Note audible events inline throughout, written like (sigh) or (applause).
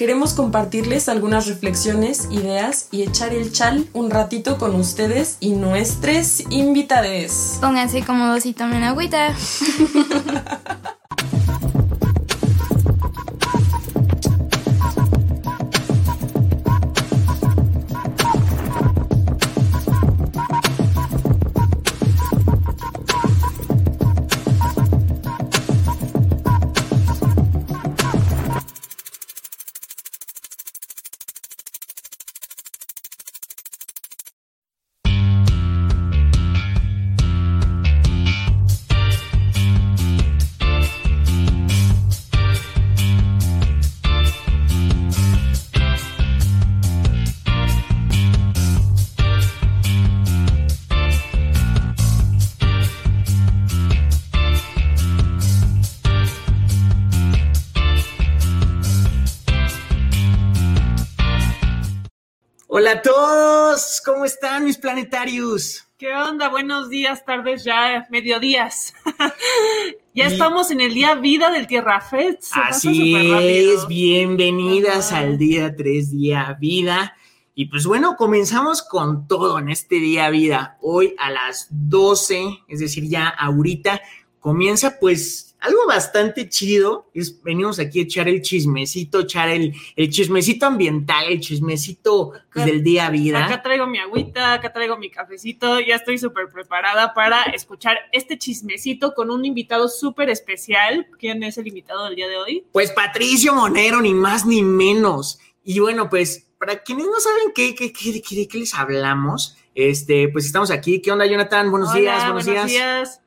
Queremos compartirles algunas reflexiones, ideas y echar el chal un ratito con ustedes y nuestros invitades. Pónganse cómodos y tomen agüita. (laughs) Hola a todos, ¿cómo están mis planetarios? ¿Qué onda? Buenos días, tardes, ya mediodías. (laughs) ya Y- estamos en el día vida del Tierra pasa Así es, bienvenidas al día 3 día vida. Y pues bueno, comenzamos con todo en este día vida. Hoy a las 12, es decir, ya ahorita comienza pues algo bastante chido. Es, venimos aquí a echar el chismecito, echar el, el chismecito ambiental, el chismecito pues, del día vida. Acá traigo mi agüita, acá traigo mi cafecito, ya estoy súper preparada para escuchar este chismecito con un invitado súper especial. ¿Quién es el invitado del día de hoy? Pues Patricio Monero, ni más ni menos. Y bueno, pues para quienes no saben qué, qué, qué- de qué- de qué les hablamos, este, pues estamos aquí. ¿Qué onda, Jonathan? Buenos Hola, días, buenos, buenos días. días.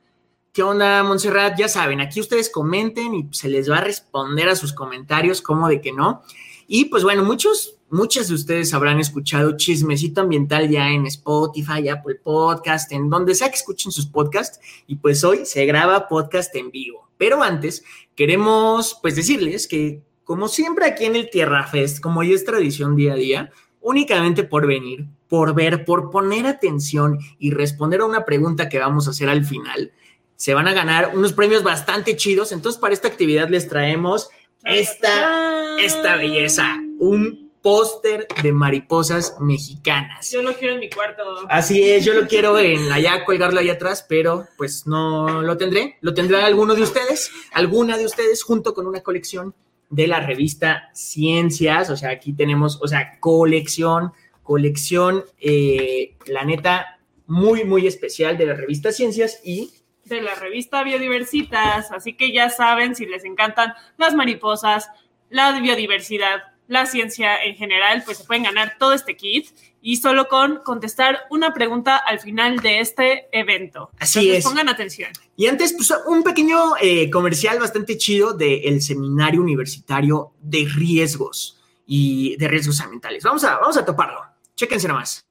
¿Qué onda, Montserrat? Ya saben, aquí ustedes comenten y se les va a responder a sus comentarios, como de que no. Y pues bueno, muchos, muchas de ustedes habrán escuchado Chismecito Ambiental ya en Spotify, Apple Podcast, en donde sea que escuchen sus podcasts. Y pues hoy se graba podcast en vivo. Pero antes, queremos pues decirles que, como siempre aquí en el Tierra Fest, como ya es tradición día a día, únicamente por venir, por ver, por poner atención y responder a una pregunta que vamos a hacer al final, se van a ganar unos premios bastante chidos. Entonces, para esta actividad les traemos esta, esta belleza, un póster de mariposas mexicanas. Yo lo quiero en mi cuarto. Así es, yo lo quiero en allá, colgarlo allá atrás, pero pues no lo tendré. Lo tendrá alguno de ustedes, alguna de ustedes, junto con una colección de la revista Ciencias. O sea, aquí tenemos, o sea, colección, colección, eh, la neta, muy, muy especial de la revista Ciencias y de la revista Biodiversitas, así que ya saben si les encantan las mariposas, la biodiversidad, la ciencia en general, pues se pueden ganar todo este kit y solo con contestar una pregunta al final de este evento. Así Entonces, es. Pongan atención. Y antes, pues un pequeño eh, comercial bastante chido del Seminario Universitario de Riesgos y de Riesgos Ambientales. Vamos a, vamos a toparlo. Chéquense nomás.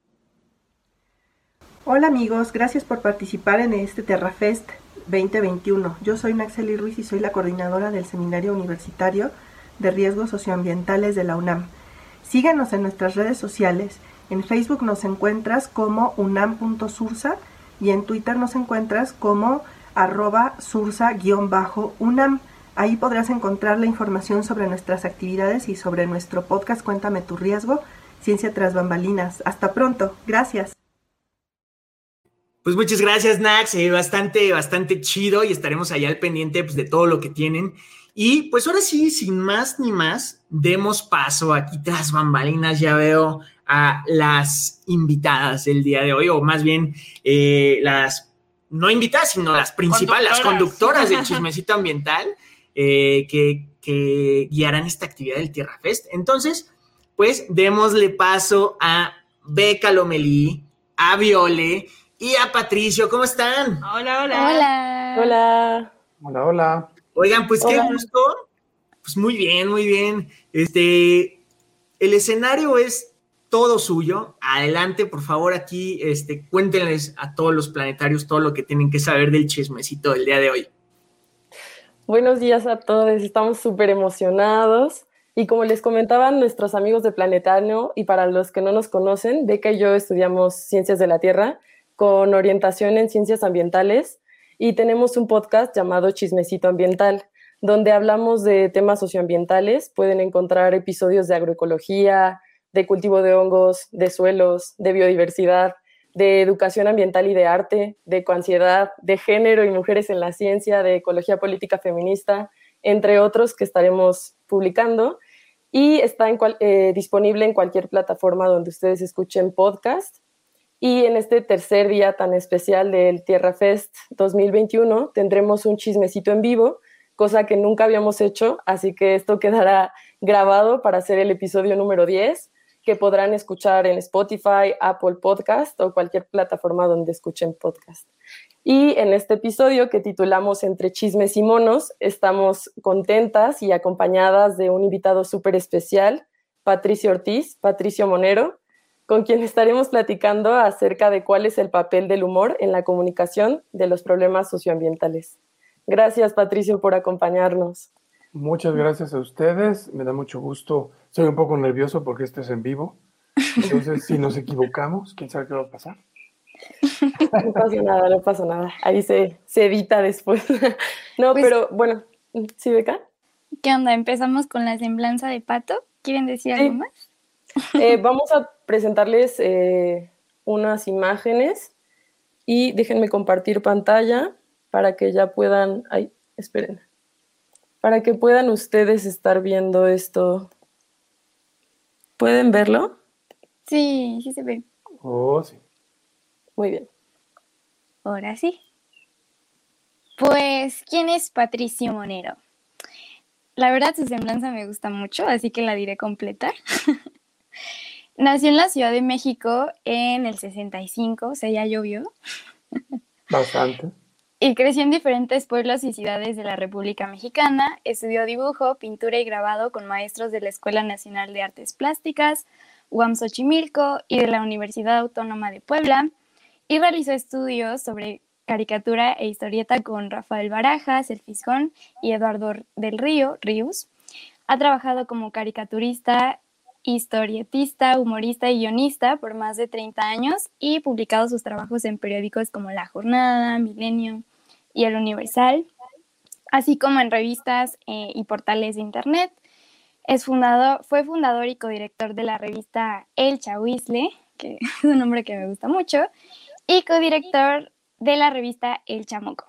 Hola amigos, gracias por participar en este TerraFest 2021. Yo soy Naxeli Ruiz y soy la coordinadora del Seminario Universitario de Riesgos Socioambientales de la UNAM. Síguenos en nuestras redes sociales. En Facebook nos encuentras como unam.sursa y en Twitter nos encuentras como arroba sursa-unam. Ahí podrás encontrar la información sobre nuestras actividades y sobre nuestro podcast Cuéntame tu riesgo, Ciencia tras bambalinas. Hasta pronto. Gracias. Pues muchas gracias, Nax. eh, bastante, bastante chido y estaremos allá al pendiente pues, de todo lo que tienen. Y pues ahora sí, sin más ni más, demos paso aquí tras bambalinas. Ya veo a las invitadas del día de hoy, o más bien eh, las no invitadas, sino las principales, las Conductoras. conductoras del chismecito ambiental eh, que, que guiarán esta actividad del Tierra Fest. Entonces, pues démosle paso a Beca Lomelí, a Viole y a Patricio. ¿Cómo están? Hola, hola. Hola. Hola. Hola, hola. Oigan, pues qué gusto. Pues muy bien, muy bien. Este, el escenario es todo suyo. Adelante, por favor, aquí, este, cuéntenles a todos los planetarios todo lo que tienen que saber del chismecito del día de hoy. Buenos días a todos, estamos súper emocionados. Y como les comentaban nuestros amigos de Planetario, y para los que no nos conocen, Beca y yo estudiamos Ciencias de la Tierra con orientación en Ciencias Ambientales y tenemos un podcast llamado Chismecito Ambiental, donde hablamos de temas socioambientales. Pueden encontrar episodios de agroecología, de cultivo de hongos, de suelos, de biodiversidad, de educación ambiental y de arte, de ecoansiedad, de género y mujeres en la ciencia, de ecología política feminista, entre otros que estaremos publicando. Y está eh, disponible en cualquier plataforma donde ustedes escuchen podcast. Y en este tercer día tan especial del Tierra Fest 2021 tendremos un chismecito en vivo, cosa que nunca habíamos hecho, así que esto quedará grabado para hacer el episodio número 10 que podrán escuchar en Spotify, Apple Podcast o cualquier plataforma donde escuchen podcast. Y en este episodio que titulamos Entre chismes y monos, estamos contentas y acompañadas de un invitado súper especial, Patricio Ortiz, Patricio Monero, con quien estaremos platicando acerca de cuál es el papel del humor en la comunicación de los problemas socioambientales. Gracias, Patricio, por acompañarnos. Muchas gracias a ustedes. Me da mucho gusto. Soy un poco nervioso porque esto es en vivo. Entonces, si nos equivocamos, quién sabe qué va a pasar. No pasa nada, no pasa nada. Ahí se, se edita después. No, pues pero bueno, ¿sí, Beca? ¿Qué onda? ¿Empezamos con la semblanza de Pato? ¿Quieren decir algo más? Eh, vamos a presentarles eh, unas imágenes y déjenme compartir pantalla para que ya puedan. Ay, esperen para que puedan ustedes estar viendo esto. ¿Pueden verlo? Sí, sí se ve. Oh, sí. Muy bien. Ahora sí. Pues, ¿quién es Patricio Monero? La verdad, su semblanza me gusta mucho, así que la diré completa. (laughs) Nació en la Ciudad de México en el 65, o sea, ya llovió. Bastante y creció en diferentes pueblos y ciudades de la República Mexicana. Estudió dibujo, pintura y grabado con maestros de la Escuela Nacional de Artes Plásticas, UAM Xochimilco y de la Universidad Autónoma de Puebla, y realizó estudios sobre caricatura e historieta con Rafael Barajas, El Fisgón y Eduardo del Río, Ríos. Ha trabajado como caricaturista, historietista, humorista y guionista por más de 30 años y publicado sus trabajos en periódicos como La Jornada, Milenio, y el Universal, así como en revistas eh, y portales de Internet. Es fundador, fue fundador y codirector de la revista El Chahuizle, que (laughs) es un nombre que me gusta mucho, y codirector de la revista El Chamuco.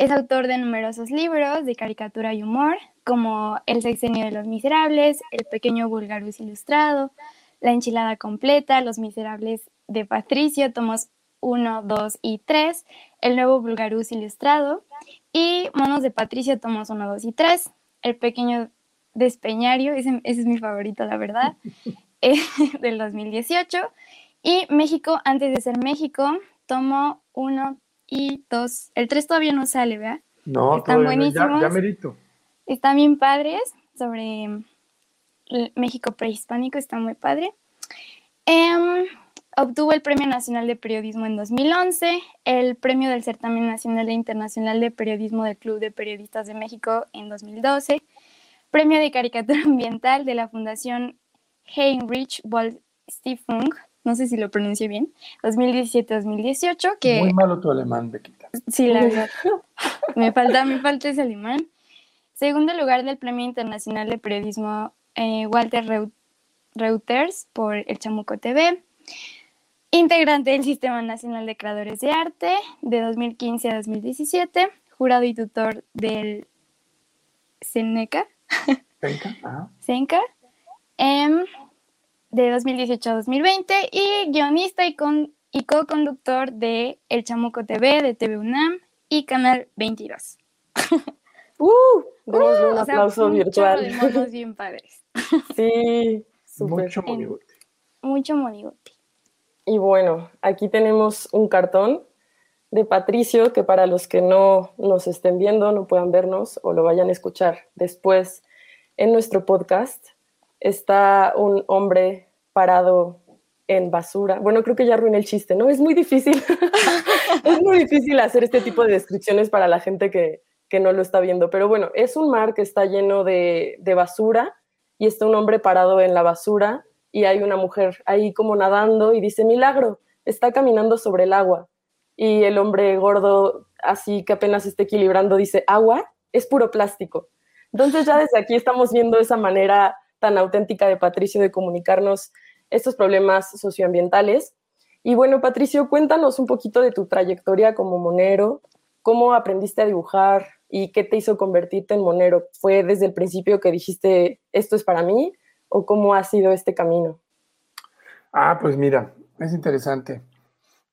Es autor de numerosos libros de caricatura y humor, como El sexenio de los miserables, El pequeño vulgarus ilustrado, La enchilada completa, Los miserables de Patricio, tomos 1, 2 y 3, El nuevo Bulgarús ilustrado y Monos de Patricio, tomos 1, 2 y 3, El pequeño despeñario, ese, es mi favorito, la verdad, (laughs) eh, del 2018, y México antes de ser México, tomo 1 y 2. El 3 todavía no sale, ¿verdad? No, Están buenísimos. Ya, merito. Están bien padres sobre México prehispánico, está muy padre. Eh, Obtuvo el Premio Nacional de Periodismo en 2011, el Premio del Certamen Nacional e Internacional de Periodismo del Club de Periodistas de México en 2012, Premio de Caricatura (laughs) Ambiental de la Fundación Heinrich Wald Stiftung, no sé si lo pronuncio bien, 2017-2018. Que... Muy malo tu alemán, Bequita. Sí, la verdad. me falta, me falta ese alemán. Segundo lugar del Premio Internacional de Periodismo eh, Walter Reuters por El Chamuco TV integrante del Sistema Nacional de Creadores de Arte de 2015 a 2017, jurado y tutor del CENECA. CENCA. Em, de 2018 a 2020 y guionista y, con, y co-conductor de El Chamuco TV, de TV UNAM y Canal 22. (laughs) ¡Uh! un aplauso virtual. De (laughs) bien padres. sí, Mucho monigote. Mucho monigote. Y bueno, aquí tenemos un cartón de Patricio que para los que no nos estén viendo, no puedan vernos o lo vayan a escuchar después en nuestro podcast, está un hombre parado en basura. Bueno, creo que ya arruiné el chiste, ¿no? Es muy difícil. (laughs) es muy difícil hacer este tipo de descripciones para la gente que, que no lo está viendo, pero bueno, es un mar que está lleno de, de basura y está un hombre parado en la basura y hay una mujer ahí como nadando y dice, milagro, está caminando sobre el agua. Y el hombre gordo, así que apenas está equilibrando, dice, agua es puro plástico. Entonces ya desde aquí estamos viendo esa manera tan auténtica de Patricio de comunicarnos estos problemas socioambientales. Y bueno, Patricio, cuéntanos un poquito de tu trayectoria como monero, cómo aprendiste a dibujar y qué te hizo convertirte en monero. ¿Fue desde el principio que dijiste, esto es para mí? ¿O cómo ha sido este camino? Ah, pues mira, es interesante.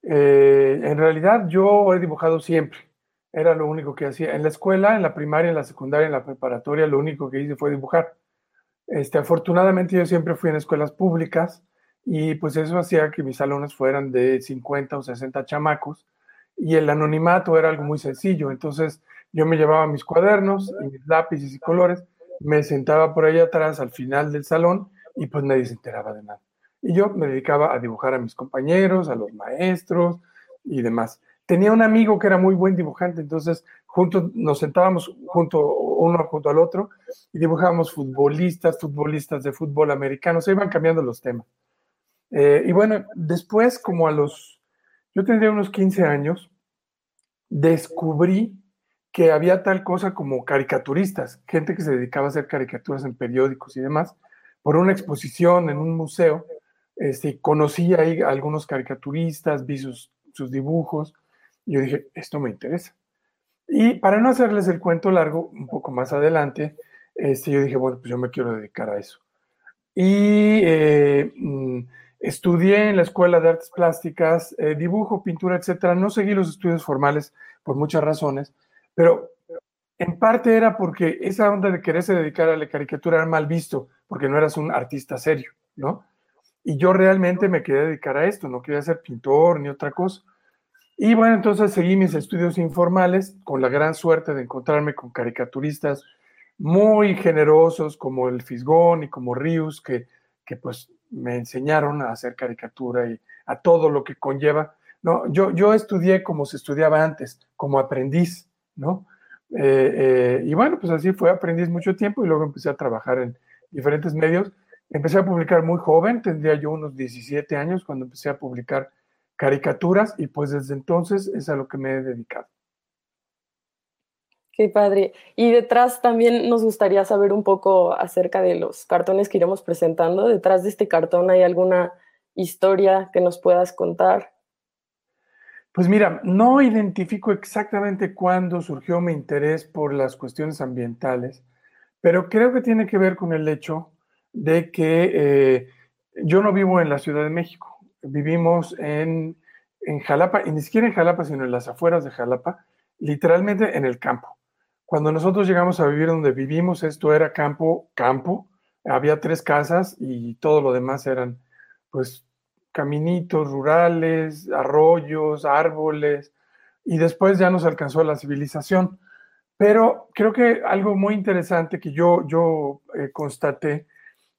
Eh, en realidad yo he dibujado siempre. Era lo único que hacía. En la escuela, en la primaria, en la secundaria, en la preparatoria, lo único que hice fue dibujar. Este, afortunadamente yo siempre fui en escuelas públicas y pues eso hacía que mis salones fueran de 50 o 60 chamacos y el anonimato era algo muy sencillo. Entonces yo me llevaba mis cuadernos y mis lápices y colores, me sentaba por ahí atrás al final del salón y pues nadie se enteraba de nada. Y yo me dedicaba a dibujar a mis compañeros, a los maestros y demás. Tenía un amigo que era muy buen dibujante, entonces juntos nos sentábamos junto uno junto al otro y dibujábamos futbolistas, futbolistas de fútbol americano, se iban cambiando los temas. Eh, y bueno, después, como a los, yo tendría unos 15 años, descubrí que había tal cosa como caricaturistas, gente que se dedicaba a hacer caricaturas en periódicos y demás, por una exposición en un museo. Este, conocí ahí a algunos caricaturistas, vi sus, sus dibujos, y yo dije, esto me interesa. Y para no hacerles el cuento largo, un poco más adelante, este, yo dije, bueno, pues yo me quiero dedicar a eso. Y eh, mm, estudié en la Escuela de Artes Plásticas, eh, dibujo, pintura, etcétera. No seguí los estudios formales por muchas razones, pero en parte era porque esa onda de quererse dedicar a la caricatura era mal visto, porque no eras un artista serio, ¿no? Y yo realmente me quería dedicar a esto, no quería ser pintor ni otra cosa. Y bueno, entonces seguí mis estudios informales con la gran suerte de encontrarme con caricaturistas muy generosos como el Fisgón y como Rius, que, que pues me enseñaron a hacer caricatura y a todo lo que conlleva. No, yo, yo estudié como se estudiaba antes, como aprendiz, ¿no? Eh, eh, y bueno, pues así fue, aprendiz mucho tiempo y luego empecé a trabajar en diferentes medios. Empecé a publicar muy joven, tendría yo unos 17 años cuando empecé a publicar caricaturas y pues desde entonces es a lo que me he dedicado. Qué padre. Y detrás también nos gustaría saber un poco acerca de los cartones que iremos presentando. Detrás de este cartón hay alguna historia que nos puedas contar. Pues mira, no identifico exactamente cuándo surgió mi interés por las cuestiones ambientales, pero creo que tiene que ver con el hecho de que eh, yo no vivo en la Ciudad de México vivimos en, en Jalapa, y ni siquiera en Jalapa, sino en las afueras de Jalapa, literalmente en el campo. Cuando nosotros llegamos a vivir donde vivimos, esto era campo, campo, había tres casas y todo lo demás eran pues caminitos rurales, arroyos, árboles, y después ya nos alcanzó la civilización. Pero creo que algo muy interesante que yo, yo eh, constaté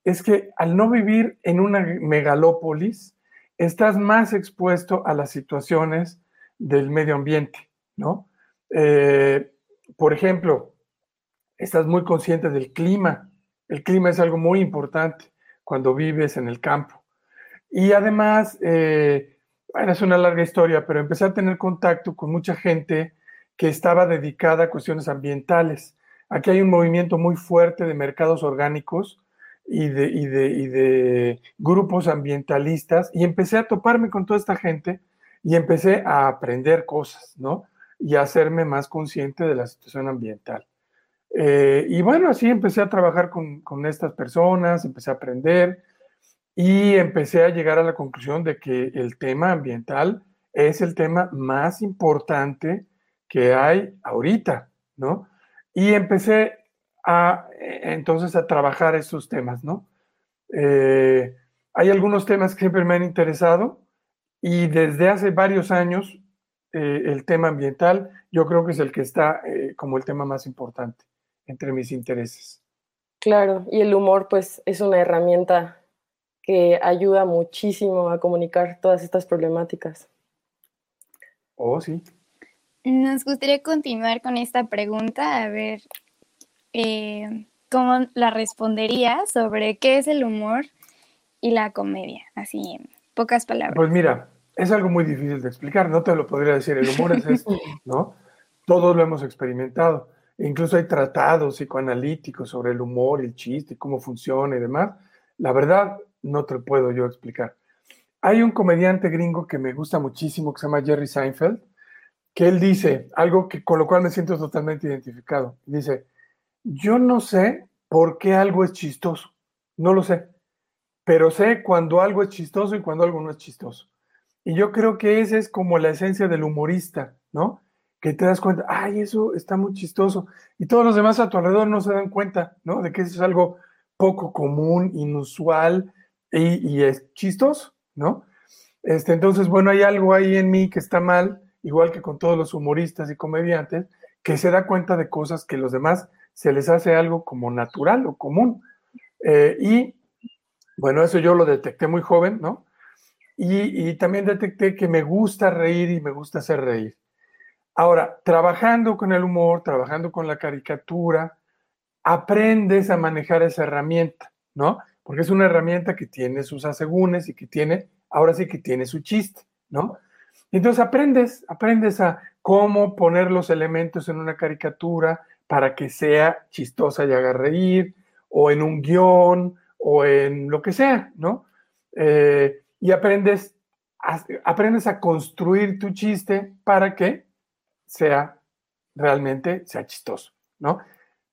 es que al no vivir en una megalópolis, estás más expuesto a las situaciones del medio ambiente, ¿no? Eh, por ejemplo, estás muy consciente del clima. El clima es algo muy importante cuando vives en el campo. Y además, eh, bueno, es una larga historia, pero empecé a tener contacto con mucha gente que estaba dedicada a cuestiones ambientales. Aquí hay un movimiento muy fuerte de mercados orgánicos y de, y de, y de grupos ambientalistas y empecé a toparme con toda esta gente y empecé a aprender cosas, ¿no? Y a hacerme más consciente de la situación ambiental. Eh, y bueno, así empecé a trabajar con, con, estas personas, empecé a aprender y empecé a llegar a la conclusión de que el tema ambiental es el tema más importante que hay ahorita, ¿no? Y empecé entonces a trabajar estos temas, ¿no? Eh, hay algunos temas que siempre me han interesado y desde hace varios años eh, el tema ambiental yo creo que es el que está eh, como el tema más importante entre mis intereses. Claro, y el humor pues es una herramienta que ayuda muchísimo a comunicar todas estas problemáticas. Oh, sí. Nos gustaría continuar con esta pregunta, a ver eh, cómo la respondería sobre qué es el humor y la comedia, así en pocas palabras. Pues mira, es algo muy difícil de explicar, no te lo podría decir, el humor es esto, (laughs) ¿no? Todos lo hemos experimentado, incluso hay tratados psicoanalíticos sobre el humor, el chiste, cómo funciona y demás. La verdad, no te lo puedo yo explicar. Hay un comediante gringo que me gusta muchísimo que se llama Jerry Seinfeld, que él dice algo que, con lo cual me siento totalmente identificado. Dice, yo no sé por qué algo es chistoso, no lo sé, pero sé cuando algo es chistoso y cuando algo no es chistoso. Y yo creo que esa es como la esencia del humorista, ¿no? Que te das cuenta, ay, eso está muy chistoso. Y todos los demás a tu alrededor no se dan cuenta, ¿no? De que eso es algo poco común, inusual y, y es chistoso, ¿no? Este, entonces, bueno, hay algo ahí en mí que está mal, igual que con todos los humoristas y comediantes, que se da cuenta de cosas que los demás se les hace algo como natural o común. Eh, y bueno, eso yo lo detecté muy joven, ¿no? Y, también detecté que me gusta reír y me gusta hacer reír. Ahora, trabajando con el humor, trabajando con la caricatura, aprendes a manejar esa herramienta, ¿no? Porque es una herramienta que tiene sus asegúnes y que tiene, ahora sí que tiene su chiste, ¿no? Entonces aprendes, aprendes a cómo poner los elementos en una caricatura para que sea chistosa y haga reír, o en un guion, o en lo que sea, ¿no? Eh, y aprendes a, aprendes a construir tu chiste para que sea realmente sea chistoso, ¿no?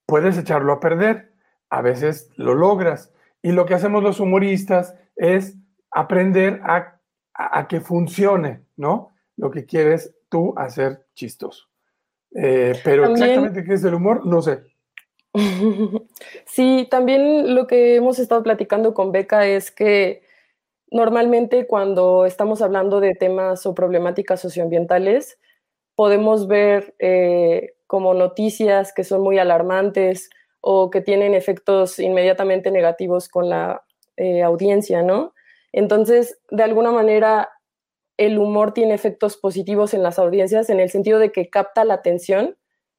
Puedes echarlo a perder, a veces lo logras. Y lo que hacemos los humoristas es aprender a, a, que funcione, ¿no? Lo que quieres tú hacer chistoso. Eh, pero exactamente qué es el humor, no sé. (laughs) Sí, también lo que hemos estado platicando con Beca es que normalmente cuando estamos hablando de temas o problemáticas socioambientales, podemos ver eh, como noticias que son muy alarmantes o que tienen efectos inmediatamente negativos con la eh, audiencia, ¿no? Entonces, de alguna manera, el humor tiene efectos positivos en las audiencias en el sentido de que capta la atención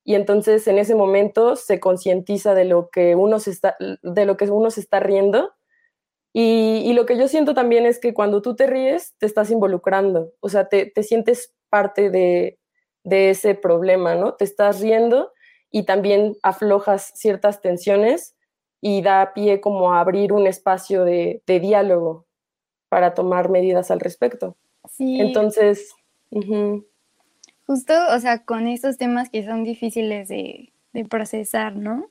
y entonces en ese momento se concientiza de lo que uno se está, de lo que uno se está riendo. Y, lo que yo siento también es que cuando tú te ríes, te estás involucrando, o sea, te, sientes parte de, ese problema, ¿no? Te estás riendo y también aflojas ciertas tensiones y da pie como a abrir un espacio de, diálogo para tomar medidas al respecto. Sí. Entonces, Justo, o sea, con estos temas que son difíciles de, procesar, ¿no?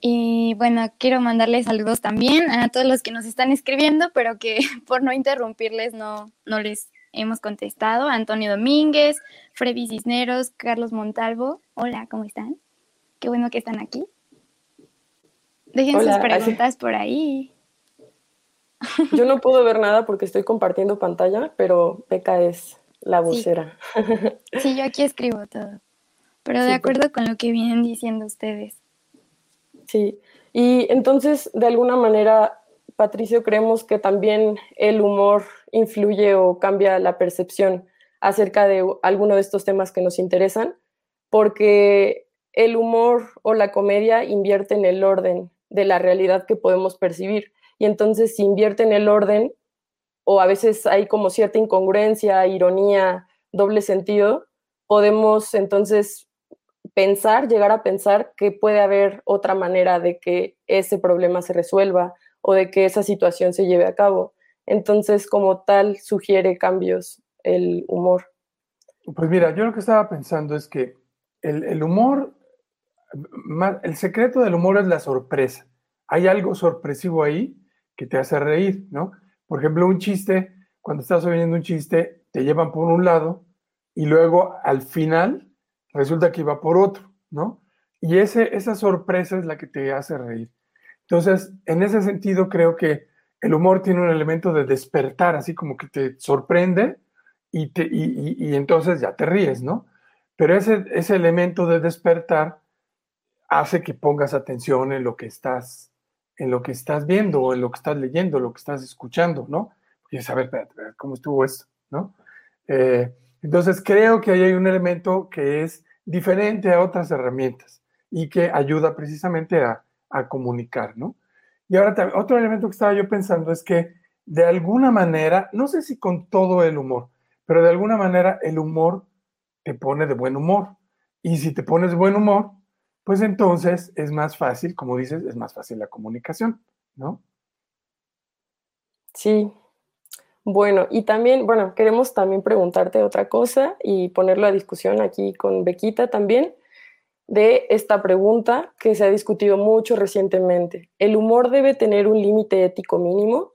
Y bueno, quiero mandarles saludos también a todos los que nos están escribiendo, pero que (laughs) por no interrumpirles no, no les hemos contestado. Antonio Domínguez, Freddy Cisneros, Carlos Montalvo. Hola, ¿cómo están? Qué bueno que están aquí. Dejen sus preguntas por ahí. Yo no puedo ver nada porque estoy compartiendo pantalla, pero Peca es la vocera. (laughs) Sí. yo aquí escribo todo, pero de acuerdo con lo que vienen diciendo ustedes. Sí, y entonces, de alguna manera, Patricio, creemos que también el humor influye o cambia la percepción acerca de alguno de estos temas que nos interesan, porque el humor o la comedia invierte en el orden de la realidad que podemos percibir. Y entonces, si invierte en el orden, o a veces hay como cierta incongruencia, ironía, doble sentido, podemos entonces pensar, llegar a pensar que puede haber otra manera de que ese problema se resuelva o de que esa situación se lleve a cabo. Entonces, como tal, sugiere cambios el humor. Pues mira, yo lo que estaba pensando es que el, el humor, el secreto del humor es la sorpresa. Hay algo sorpresivo ahí que te hace reír, ¿no? Por ejemplo, un chiste, cuando estás oyendo un chiste, te llevan por un lado y luego al final resulta que iba por otro, ¿no? Y ese, esa sorpresa es la que te hace reír. Entonces, en ese sentido, creo que el humor tiene un elemento de despertar, así como que te sorprende y, te, y, entonces ya te ríes, ¿no? Pero ese, ese elemento de despertar hace que pongas atención en lo que estás en lo que estás viendo o en lo que estás leyendo, lo que estás escuchando, ¿no? Quieres saber, ¿cómo estuvo esto? ¿no? Eh, Entonces creo que ahí hay un elemento que es diferente a otras herramientas y que ayuda precisamente a, comunicar, ¿no? Y ahora otro elemento que estaba yo pensando es que de alguna manera, no sé si con todo el humor, pero de alguna manera el humor te pone de buen humor. Y si te pones buen humor, pues entonces es más fácil, como dices, es más fácil la comunicación, ¿no? Sí. Bueno, y también, bueno, queremos también preguntarte otra cosa y ponerlo a discusión aquí con Bequita también, de esta pregunta que se ha discutido mucho recientemente. ¿El humor debe tener un límite ético mínimo?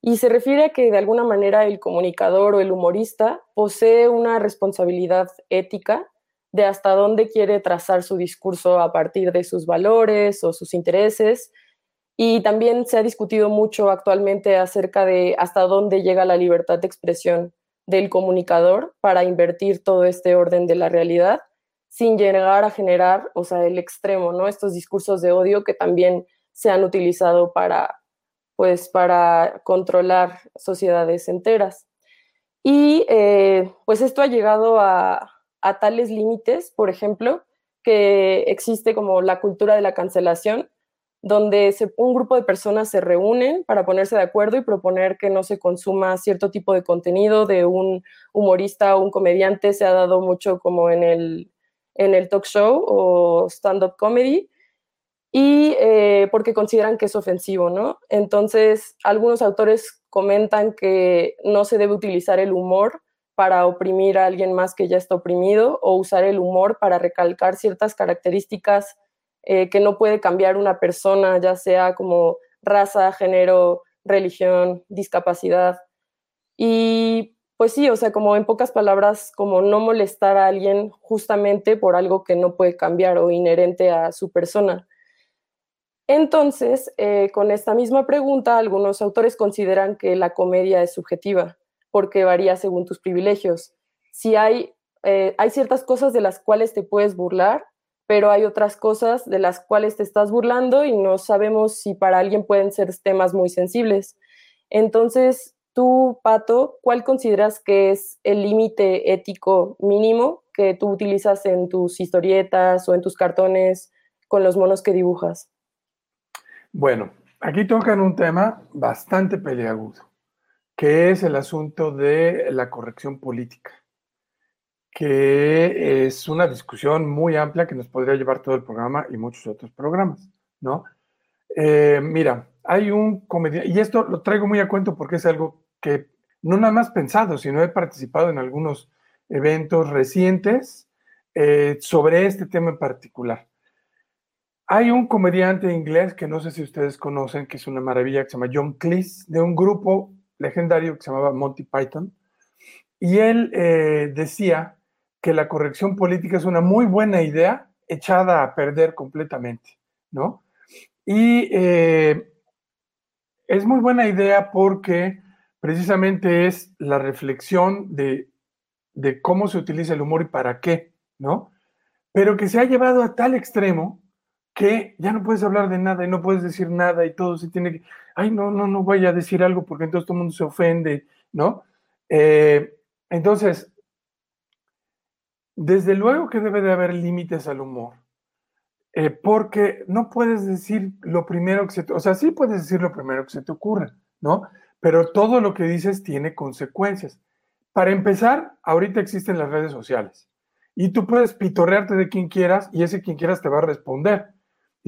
Y se refiere a que de alguna manera el comunicador o el humorista posee una responsabilidad ética de hasta dónde quiere trazar su discurso a partir de sus valores o sus intereses. Y también se ha discutido mucho actualmente acerca de hasta dónde llega la libertad de expresión del comunicador para invertir todo este orden de la realidad sin llegar a generar, o sea, el extremo, ¿no? Estos discursos de odio que también se han utilizado para, pues, para controlar sociedades enteras. Y eh, pues esto ha llegado a, a tales límites, por ejemplo, que existe como la cultura de la cancelación, donde un grupo de personas se reúnen para ponerse de acuerdo y proponer que no se consuma cierto tipo de contenido de un humorista o un comediante. Se ha dado mucho como en el, en el talk show o stand-up comedy, y eh, porque consideran que es ofensivo, ¿no? Entonces, algunos autores comentan que no se debe utilizar el humor para oprimir a alguien más que ya está oprimido o usar el humor para recalcar ciertas características eh, que no puede cambiar una persona, ya sea como raza, género, religión, discapacidad. Y pues sí, o sea, como en pocas palabras, como no molestar a alguien justamente por algo que no puede cambiar o inherente a su persona. Entonces, eh, con esta misma pregunta, algunos autores consideran que la comedia es subjetiva porque varía según tus privilegios. Si hay, eh, hay ciertas cosas de las cuales te puedes burlar, pero hay otras cosas de las cuales te estás burlando y no sabemos si para alguien pueden ser temas muy sensibles. Entonces, tú, Pato, ¿cuál consideras que es el límite ético mínimo que tú utilizas en tus historietas o en tus cartones con los monos que dibujas? Bueno, aquí tocan un tema bastante peleagudo que es el asunto de la corrección política, que es una discusión muy amplia que nos podría llevar todo el programa y muchos otros programas, ¿no? Eh, mira, hay un comediante, y esto lo traigo muy a cuento porque es algo que no nada más pensado, sino he participado en algunos eventos recientes eh, sobre este tema en particular. Hay un comediante inglés que no sé si ustedes conocen, que es una maravilla, que se llama John Cleese, de un grupo legendario que se llamaba Monty Python, y él eh, decía que la corrección política es una muy buena idea echada a perder completamente, ¿no? Y eh, es muy buena idea porque precisamente es la reflexión de, de cómo se utiliza el humor y para qué, ¿no? Pero que se ha llevado a tal extremo que ya no puedes hablar de nada y no puedes decir nada y todo se tiene que, ay, no, no, no voy a decir algo porque entonces todo el mundo se ofende, ¿no? Eh, entonces, desde luego que debe de haber límites al humor, eh, porque no puedes decir lo primero que se te, o sea, sí puedes decir lo primero que se te ocurra, ¿no? Pero todo lo que dices tiene consecuencias. Para empezar, ahorita existen las redes sociales y tú puedes pitorrearte de quien quieras y ese quien quieras te va a responder.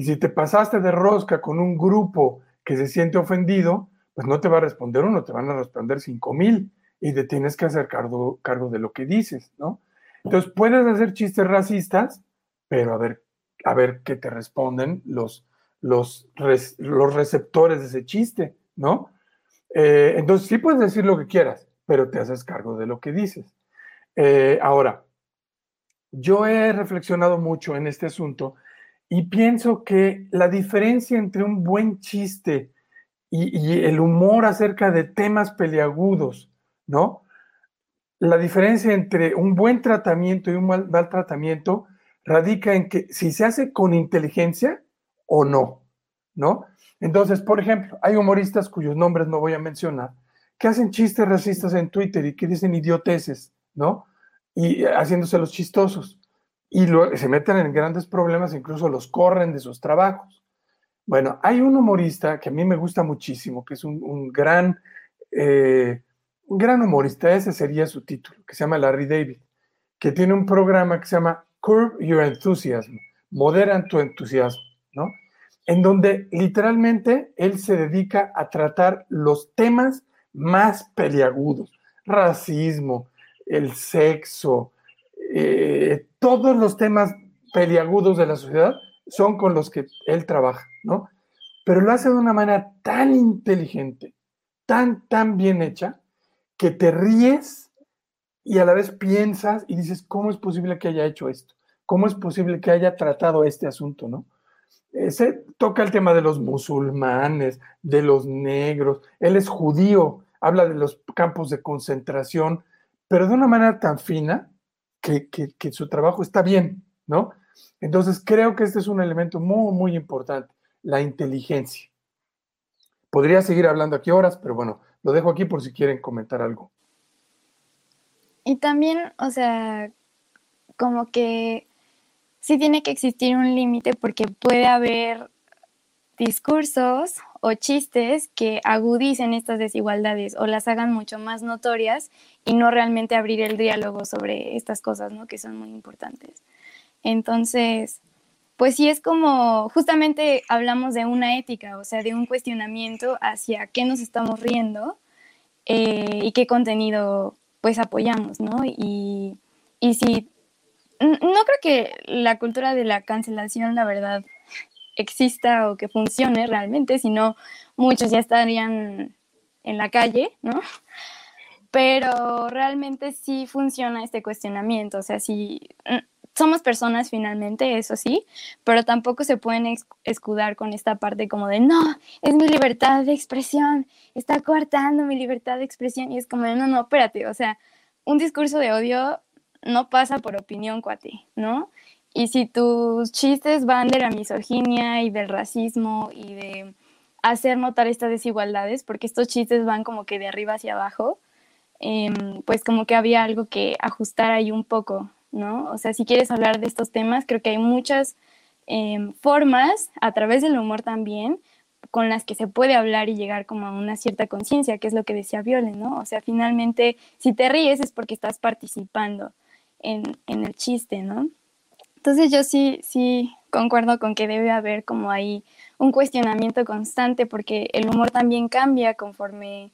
Y si te pasaste de rosca con un grupo que se siente ofendido, pues no te va a responder uno, te van a responder cinco mil y te tienes que hacer cargo, cargo de lo que dices, ¿no? Entonces puedes hacer chistes racistas, pero a ver, a ver qué te responden los, los, los receptores de ese chiste, ¿no? Eh, entonces sí puedes decir lo que quieras, pero te haces cargo de lo que dices. Eh, ahora, yo he reflexionado mucho en este asunto y pienso que la diferencia entre un buen chiste y, el humor acerca de temas peliagudos, ¿no? La diferencia entre un buen tratamiento y un mal, tratamiento radica en que si se hace con inteligencia o no, ¿no? Entonces, por ejemplo, hay humoristas cuyos nombres no voy a mencionar, que hacen chistes racistas en Twitter y que dicen idioteces, ¿no? y haciéndose los chistosos. Y se meten en grandes problemas, incluso los corren de sus trabajos. Bueno, hay un humorista que a mí me gusta muchísimo, que es un, gran, eh, un gran humorista, ese sería su título, que se llama Larry David, que tiene un programa que se llama Curb Your Enthusiasm, moderan tu entusiasmo, ¿no? En donde literalmente él se dedica a tratar los temas más peliagudos, racismo, el sexo, eh, todos los temas peliagudos de la sociedad son con los que él trabaja, ¿no? Pero lo hace de una manera tan inteligente, tan, tan bien hecha, que te ríes y a la vez piensas y dices, ¿cómo es posible que haya hecho esto? ¿Cómo es posible que haya tratado este asunto, no? Ese toca el tema de los musulmanes, de los negros. Él es judío, habla de los campos de concentración, pero de una manera tan fina que, su trabajo está bien, ¿no? Entonces creo que este es un elemento muy, muy importante, la inteligencia. Podría seguir hablando aquí horas, pero bueno, lo dejo aquí por si quieren comentar algo. Y también, o sea, como que sí tiene que existir un límite porque puede haber discursos o chistes que agudicen estas desigualdades o las hagan mucho más notorias y no realmente abrir el diálogo sobre estas cosas, ¿no? Que son muy importantes. Entonces, pues sí es como, justamente hablamos de una ética, o sea, de un cuestionamiento hacia qué nos estamos riendo eh, y qué contenido pues apoyamos, ¿no? Y, y si, no creo que la cultura de la cancelación, la verdad, exista o que funcione realmente, sino muchos ya estarían en la calle, ¿no? Pero realmente sí funciona este cuestionamiento, o sea, si mm, somos personas finalmente, eso sí, pero tampoco se pueden escudar con esta parte como de, no, es mi libertad de expresión, está coartando mi libertad de expresión, y es como no, no, espérate, o sea, un discurso de odio no pasa por opinión, cuate, ¿no? Y si tus chistes van de la misoginia y del racismo y de hacer notar estas desigualdades, porque estos chistes van como que de arriba hacia abajo, em, pues como que había algo que ajustar ahí un poco, ¿no? O sea, si quieres hablar de estos temas, creo que hay muchas em, formas, a través del humor también, con las que se puede hablar y llegar como a una cierta conciencia, que es lo que decía Viole, ¿no? O sea, finalmente, si te ríes es porque estás participando en el chiste, ¿no? Entonces yo sí, sí concuerdo con que debe haber como ahí un cuestionamiento constante porque el humor también cambia conforme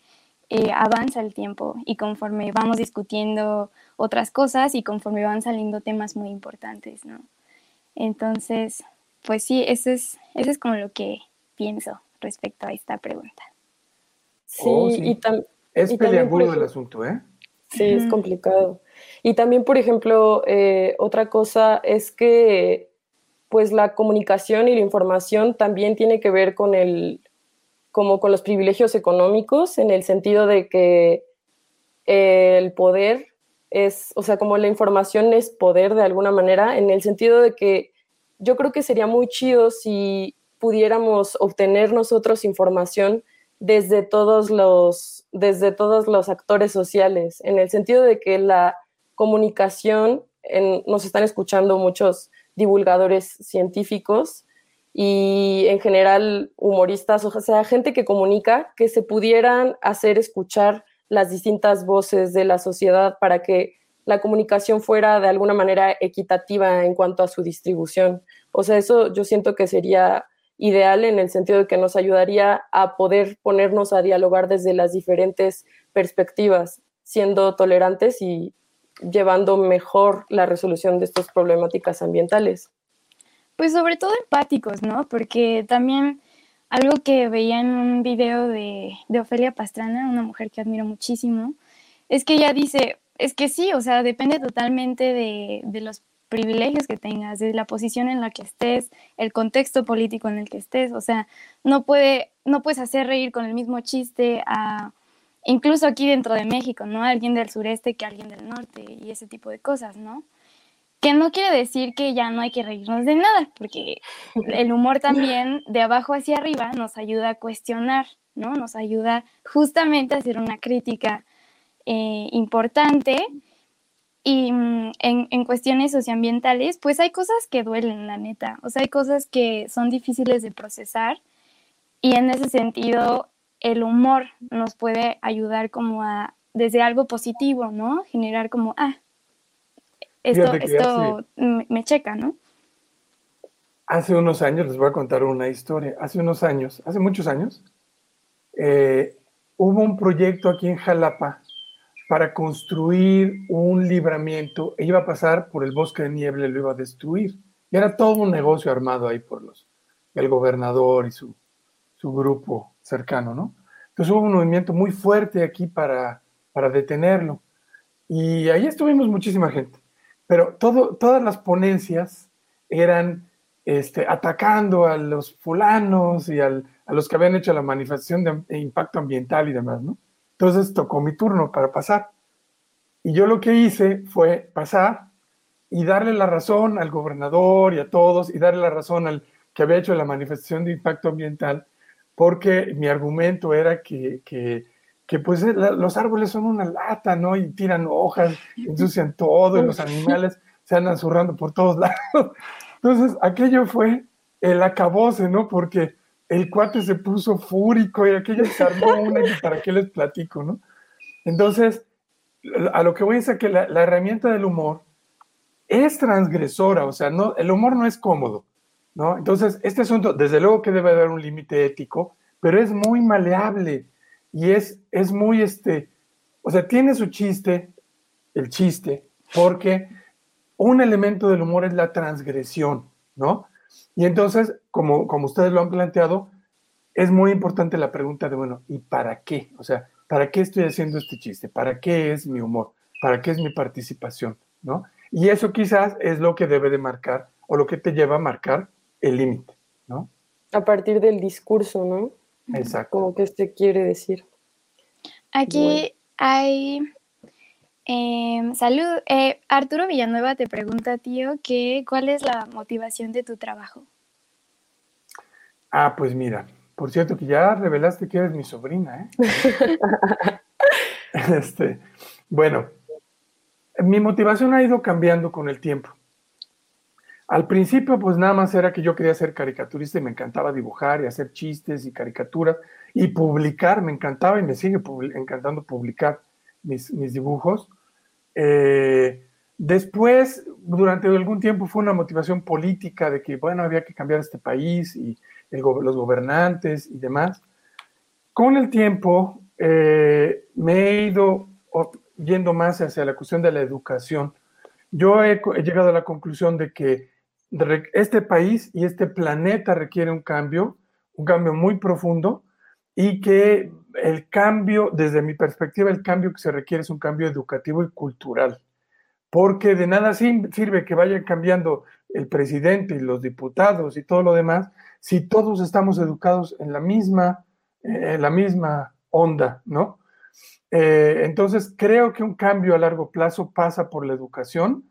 eh, avanza el tiempo y conforme vamos discutiendo otras cosas y conforme van saliendo temas muy importantes, ¿no? Entonces, pues sí, eso es, eso es como lo que pienso respecto a esta pregunta. Sí, oh, y, es peliagudo el asunto, ¿eh? Sí, es complicado. Y también, por ejemplo, eh, otra cosa es que pues la comunicación y la información también tiene que ver con el como con los privilegios económicos en el sentido de que el poder es, o sea, como la información es poder de alguna manera, en el sentido de que yo creo que sería muy chido si pudiéramos obtener nosotros información desde todos los, desde todos los actores sociales, en el sentido de que la comunicación, nos están escuchando muchos divulgadores científicos y en general humoristas, o sea, gente que comunica, que se pudieran hacer escuchar las distintas voces de la sociedad para que la comunicación fuera de alguna manera equitativa en cuanto a su distribución. O sea, eso yo siento que sería ideal en el sentido de que nos ayudaría a poder ponernos a dialogar desde las diferentes perspectivas, siendo tolerantes y llevando mejor la resolución de estas problemáticas ambientales? Pues sobre todo empáticos, ¿no? Porque también algo que veía en un video de, de Ofelia Pastrana, una mujer que admiro muchísimo, es que ella dice, es que sí, o sea, depende totalmente de, de los privilegios que tengas, de la posición en la que estés, el contexto político en el que estés, o sea, no puede, no puedes hacer reír con el mismo chiste a incluso aquí dentro de México, ¿no? Alguien del sureste que alguien del norte y ese tipo de cosas, ¿no? Que no quiere decir que ya no hay que reírnos de nada, porque el humor también de abajo hacia arriba nos ayuda a cuestionar, ¿no? Nos ayuda justamente a hacer una crítica eh, importante Y mm, en, en, cuestiones socioambientales, pues hay cosas que duelen, la neta. O sea, hay cosas que son difíciles de procesar. Y en ese sentido, el humor nos puede ayudar como a, desde algo positivo, ¿no? Generar como, ah, esto, esto me checa, ¿no? Hace unos años, les voy a contar una historia. Hace unos años, hace muchos años, eh, hubo un proyecto aquí en Jalapa para construir un libramiento e iba a pasar por el bosque de niebla y lo iba a destruir. Y era todo un negocio armado ahí por los, el gobernador y su, su grupo cercano, ¿no? Entonces hubo un movimiento muy fuerte aquí para, para detenerlo. Y ahí estuvimos muchísima gente. Pero todo, todas las ponencias eran este, atacando a los fulanos y al, a los que habían hecho la manifestación de impacto ambiental y demás, ¿no? Entonces tocó mi turno para pasar. Y yo lo que hice fue pasar y darle la razón al gobernador y a todos y darle la razón al que había hecho la manifestación de impacto ambiental, porque mi argumento era que, que, que pues eh, los árboles son una lata, ¿no? Y tiran hojas, ensucian todo y los animales se andan zurrando por todos (laughs) lados. Entonces, aquello fue el acabose, ¿no? Porque el cuate se puso fúrico y aquello se armó una y para qué les platico, ¿no? Entonces, a lo que voy es a que la, herramienta del humor es transgresora, o sea, no, el humor no es cómodo, ¿no? Entonces, este asunto, desde luego que debe haber un límite ético, pero es muy maleable y es, es muy, este, o sea, tiene su chiste, el chiste, porque un elemento del humor es la transgresión, ¿no? Y entonces, como, como ustedes lo han planteado, es muy importante la pregunta de, bueno, ¿y para qué? O sea, ¿para qué estoy haciendo este chiste? ¿Para qué es mi humor? ¿Para qué es mi participación? ¿No? Y eso quizás es lo que debe de marcar o lo que te lleva a marcar el límite, ¿no? A partir del discurso, ¿no? Exacto. Como que este quiere decir. Aquí hay eh, salud. Eh, Arturo Villanueva te pregunta, tío, que cuál es la motivación de tu trabajo. Ah, pues mira, por cierto que ya revelaste que eres mi sobrina, ¿eh? (laughs) (laughs) este, bueno, mi motivación ha ido cambiando con el tiempo. Al principio, pues nada más era que yo quería ser caricaturista y me encantaba dibujar y hacer chistes y caricaturas y publicar, me encantaba y me sigue encantando publicar mis, mis dibujos. Eh, después, durante algún tiempo fue una motivación política de que, bueno, había que cambiar este país y los gobernantes y demás. Con el tiempo eh, me he ido yendo más hacia la cuestión de la educación. Yo he, he llegado a la conclusión de que este país y este planeta requiere un cambio, un cambio muy profundo y que el cambio, desde mi perspectiva, el cambio que se requiere es un cambio educativo y cultural, porque de nada sirve que vayan cambiando el presidente y los diputados y todo lo demás si todos estamos educados en la misma, en la misma onda, ¿no? Eh, entonces, creo que un cambio a largo plazo pasa por la educación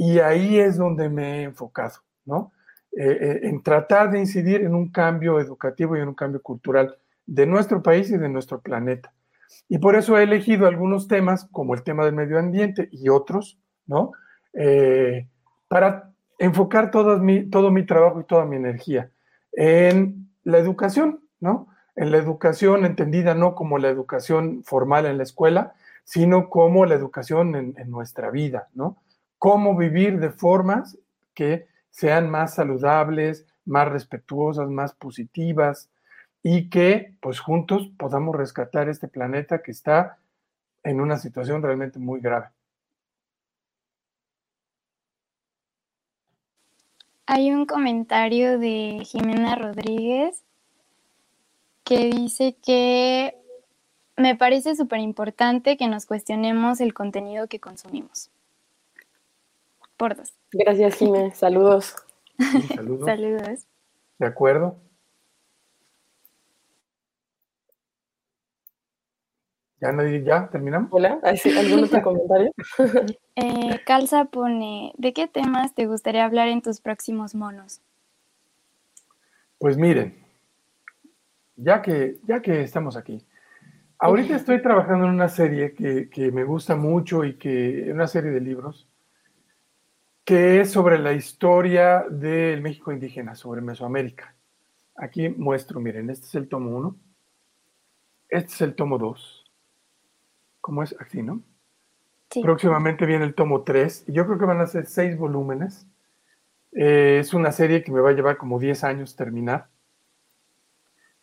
y ahí es donde me he enfocado, ¿no? Eh, eh, en tratar de incidir en un cambio educativo y en un cambio cultural de nuestro país y de nuestro planeta. Y por eso he elegido algunos temas, como el tema del medio ambiente y otros, ¿no? Eh, para enfocar todo mi, todo mi trabajo y toda mi energía en la educación, ¿no? En la educación entendida no como la educación formal en la escuela, sino como la educación en, en nuestra vida, ¿no? Cómo vivir de formas que sean más saludables, más respetuosas, más positivas, y que pues juntos podamos rescatar este planeta que está en una situación realmente muy grave. Hay un comentario de Jimena Rodríguez que dice que me parece súper importante que nos cuestionemos el contenido que consumimos. Por dos. Gracias, Jimena. (laughs) Saludos. saludos. Saludos. De acuerdo. ¿Ya, nadie, ya terminamos? Hola, ¿algún otro (laughs) comentario? Eh, Calza pone, ¿de qué temas te gustaría hablar en tus próximos monos? Pues miren, ya que, ya que estamos aquí, Ahorita (laughs) estoy trabajando en una serie que, que me gusta mucho y que, una serie de libros, que es sobre la historia del México indígena, sobre Mesoamérica. Aquí muestro, miren, este es el tomo 1, este es el tomo 2. ¿Cómo es? Aquí, ¿no? Sí. Próximamente viene el tomo 3, y yo creo que van a ser seis volúmenes. Eh, es una serie que me va a llevar como 10 años terminar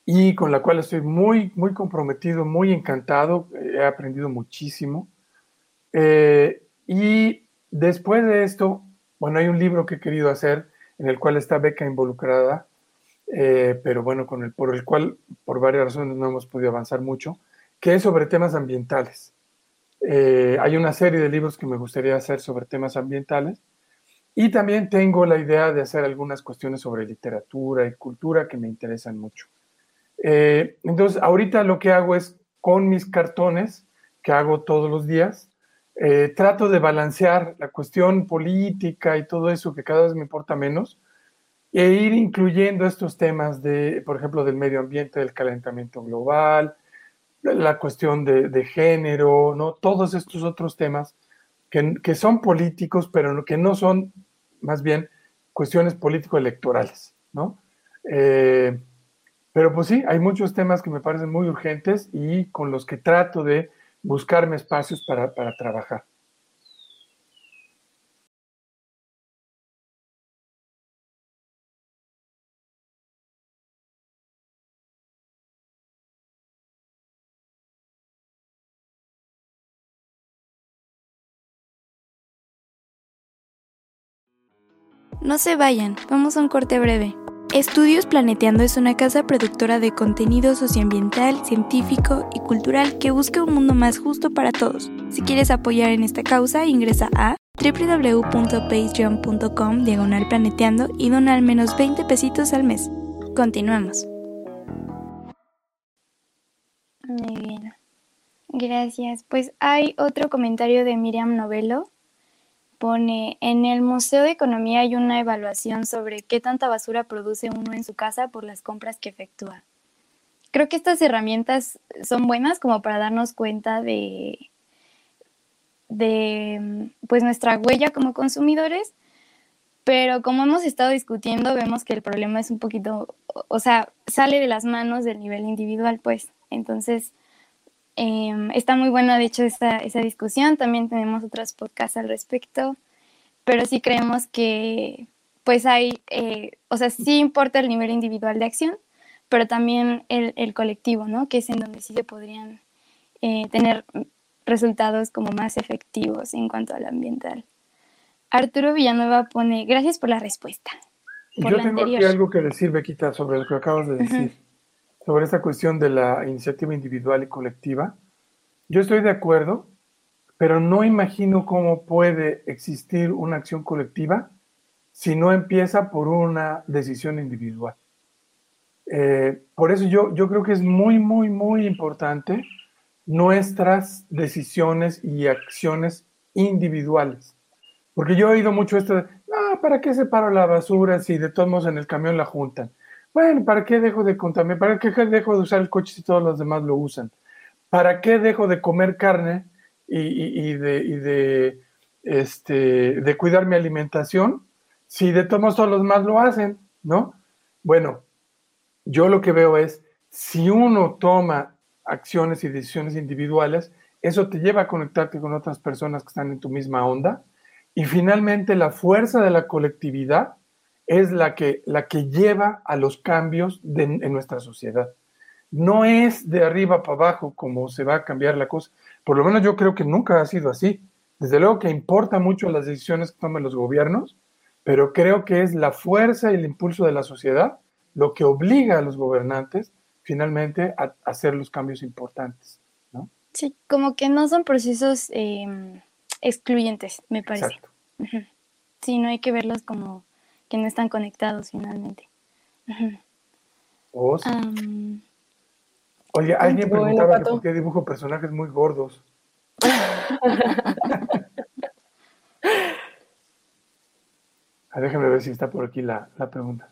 y con la cual estoy muy, muy comprometido, muy encantado, he aprendido muchísimo. Eh, y después de esto, bueno, hay un libro que he querido hacer en el cual está Beca involucrada, eh, pero bueno, con el, por el cual por varias razones no hemos podido avanzar mucho, que es sobre temas ambientales. Eh, hay una serie de libros que me gustaría hacer sobre temas ambientales y también tengo la idea de hacer algunas cuestiones sobre literatura y cultura que me interesan mucho. Eh, entonces, ahorita lo que hago es con mis cartones, que hago todos los días, eh, trato de balancear la cuestión política y todo eso que cada vez me importa menos, e ir incluyendo estos temas de, por ejemplo, del medio ambiente, del calentamiento global, la cuestión de, de género, ¿no? Todos estos otros temas que, que, son políticos, pero que no son más bien cuestiones político-electorales, ¿no? Eh, pero pues sí, hay muchos temas que me parecen muy urgentes y con los que trato de buscarme espacios para, para trabajar. No se vayan, vamos a un corte breve. Estudios Planeteando es una casa productora de contenido socioambiental, científico y cultural que busca un mundo más justo para todos. Si quieres apoyar en esta causa, ingresa a www.patreon.com diagonal planeteando y dona al menos 20 pesitos al mes. Continuamos. Muy bien. Gracias. Pues hay otro comentario de Miriam Novelo pone, en el Museo de Economía hay una evaluación sobre qué tanta basura produce uno en su casa por las compras que efectúa. Creo que estas herramientas son buenas como para darnos cuenta de, de pues nuestra huella como consumidores, pero como hemos estado discutiendo, vemos que el problema es un poquito, o sea, sale de las manos del nivel individual, pues. Entonces, eh, está muy buena, de hecho, esa, esa discusión. También tenemos otros podcasts al respecto, pero sí creemos que, pues hay, eh, o sea, sí importa el nivel individual de acción, pero también el, el colectivo, ¿no? Que es en donde sí se podrían eh, tener resultados como más efectivos en cuanto al ambiental. Arturo Villanueva pone, gracias por la respuesta. Por Yo tengo anterior. aquí algo que decir, Bequita, sobre lo que acabas de decir. Uh -huh sobre esta cuestión de la iniciativa individual y colectiva. Yo estoy de acuerdo, pero no imagino cómo puede existir una acción colectiva si no empieza por una decisión individual. Eh, por eso yo, yo creo que es muy, muy, muy importante nuestras decisiones y acciones individuales. Porque yo he oído mucho esto de, ah, ¿para qué separo la basura si de todos modos en el camión la juntan? Bueno, ¿para qué dejo de contaminar? ¿Para qué dejo de usar el coche si todos los demás lo usan? ¿Para qué dejo de comer carne y, de, y este, de cuidar mi alimentación si de todos todos los demás lo hacen? ¿No? Bueno, yo lo que veo es, si uno toma acciones y decisiones individuales, eso te lleva a conectarte con otras personas que están en tu misma onda. Y finalmente la fuerza de la colectividad es la que, la que lleva a los cambios de, en nuestra sociedad. No es de arriba para abajo como se va a cambiar la cosa. Por lo menos yo creo que nunca ha sido así. Desde luego que importa mucho las decisiones que tomen los gobiernos, pero creo que es la fuerza y el impulso de la sociedad lo que obliga a los gobernantes finalmente a, hacer los cambios importantes. ¿no? Sí, como que no son procesos eh, excluyentes, me parece. Exacto. Sí, no hay que verlos como que no están conectados finalmente. Oh, sí. um, Oye, alguien preguntaba que por qué dibujo personajes muy gordos. (laughs) ah, déjame ver si está por aquí la, la pregunta.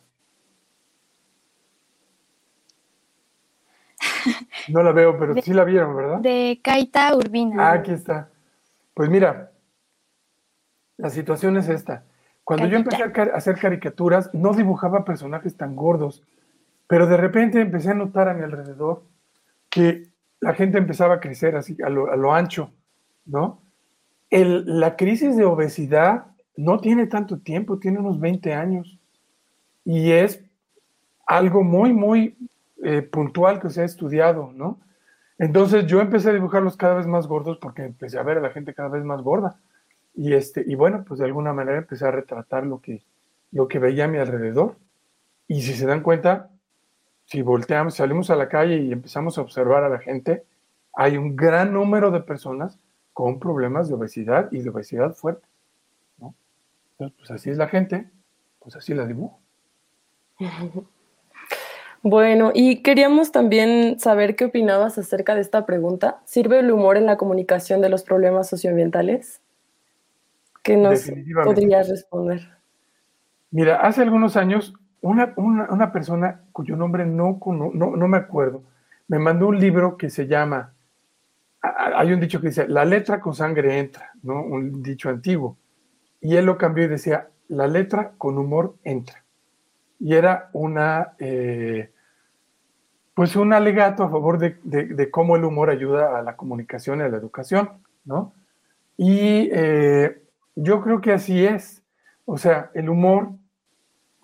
No la veo, pero sí la vieron, ¿verdad? De Kaita Urbina. Ah, aquí está. Pues mira, la situación es esta. Cuando yo empecé a hacer caricaturas, no dibujaba personajes tan gordos, pero de repente empecé a notar a mi alrededor que la gente empezaba a crecer así, a lo, ancho, ¿no? El, la crisis de obesidad no tiene tanto tiempo, tiene unos 20 años, y es algo muy, muy eh, puntual que se ha estudiado, ¿no? Entonces yo empecé a dibujarlos cada vez más gordos porque empecé a ver a la gente cada vez más gorda. Y, este, y bueno, pues de alguna manera empecé a retratar lo que, lo que veía a mi alrededor. Y si se dan cuenta, si volteamos, salimos a la calle y empezamos a observar a la gente, hay un gran número de personas con problemas de obesidad y de obesidad fuerte. ¿no? Entonces, pues así es la gente, pues así la dibujo. (laughs) Bueno, y queríamos también saber qué opinabas acerca de esta pregunta. ¿Sirve el humor en la comunicación de los problemas socioambientales? ¿Qué nos podrías responder? Mira, hace algunos años una, persona cuyo nombre no, no, me acuerdo, me mandó un libro que se llama, hay un dicho que dice, la letra con sangre entra, ¿no? Un dicho antiguo. Y él lo cambió y decía, la letra con humor entra. Y era una, eh, pues un alegato a favor de, cómo el humor ayuda a la comunicación y a la educación, ¿no? Y eh, yo creo que así es. O sea, el humor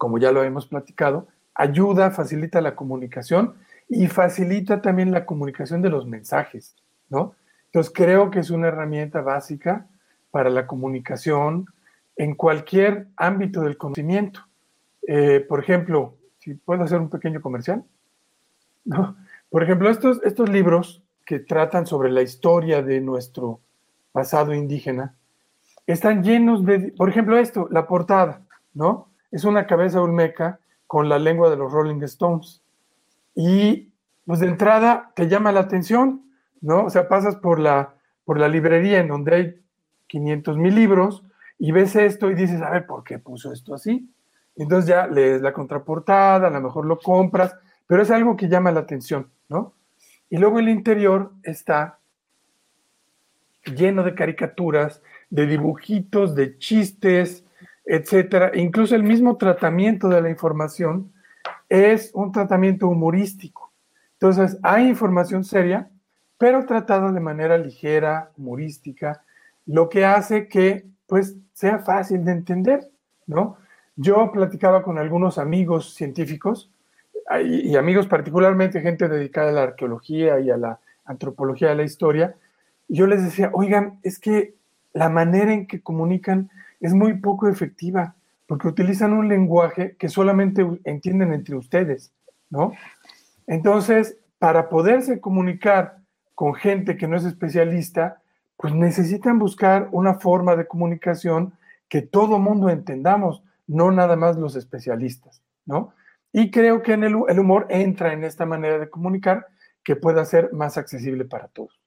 como ya lo hemos platicado, ayuda, facilita la comunicación y facilita también la comunicación de los mensajes, ¿no? Entonces creo que es una herramienta básica para la comunicación en cualquier ámbito del conocimiento. Eh, por ejemplo, si puedo hacer un pequeño comercial, ¿no? Por ejemplo, estos, estos libros que tratan sobre la historia de nuestro pasado indígena, están llenos de, por ejemplo, esto, la portada, ¿no? es una cabeza olmeca con la lengua de los Rolling Stones. Y pues de entrada te llama la atención, ¿no? O sea, pasas por la, por la librería en donde hay 500 mil libros y ves esto y dices, a ver, ¿por qué puso esto así? Entonces ya lees la contraportada, a lo mejor lo compras, pero es algo que llama la atención, ¿no? Y luego el interior está lleno de caricaturas, de dibujitos, de chistes, etcétera. Incluso el mismo tratamiento de la información es un tratamiento humorístico. Entonces, hay información seria, pero tratada de manera ligera, humorística, lo que hace que pues sea fácil de entender, ¿no? Yo platicaba con algunos amigos científicos y amigos particularmente gente dedicada a la arqueología y a la antropología de la historia, yo les decía, oigan, es que la manera en que comunican es muy poco efectiva, porque utilizan un lenguaje que solamente entienden entre ustedes, ¿no? Entonces, para poderse comunicar con gente que no es especialista, pues necesitan buscar una forma de comunicación que todo mundo entendamos, no nada más los especialistas, ¿no? Y creo que en el, el humor entra en esta manera de comunicar que pueda ser más accesible para todos.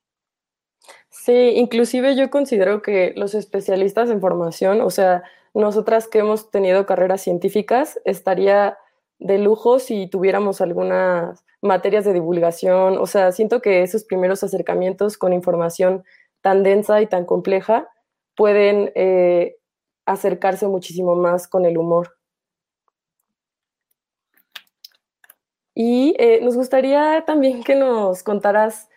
Sí, inclusive yo considero que los especialistas en formación, o sea, nosotras que hemos tenido carreras científicas, estaría de lujo si tuviéramos algunas materias de divulgación, o sea, siento que esos primeros acercamientos con información tan densa y tan compleja pueden eh, acercarse muchísimo más con el humor. Y eh, nos gustaría también que nos contaras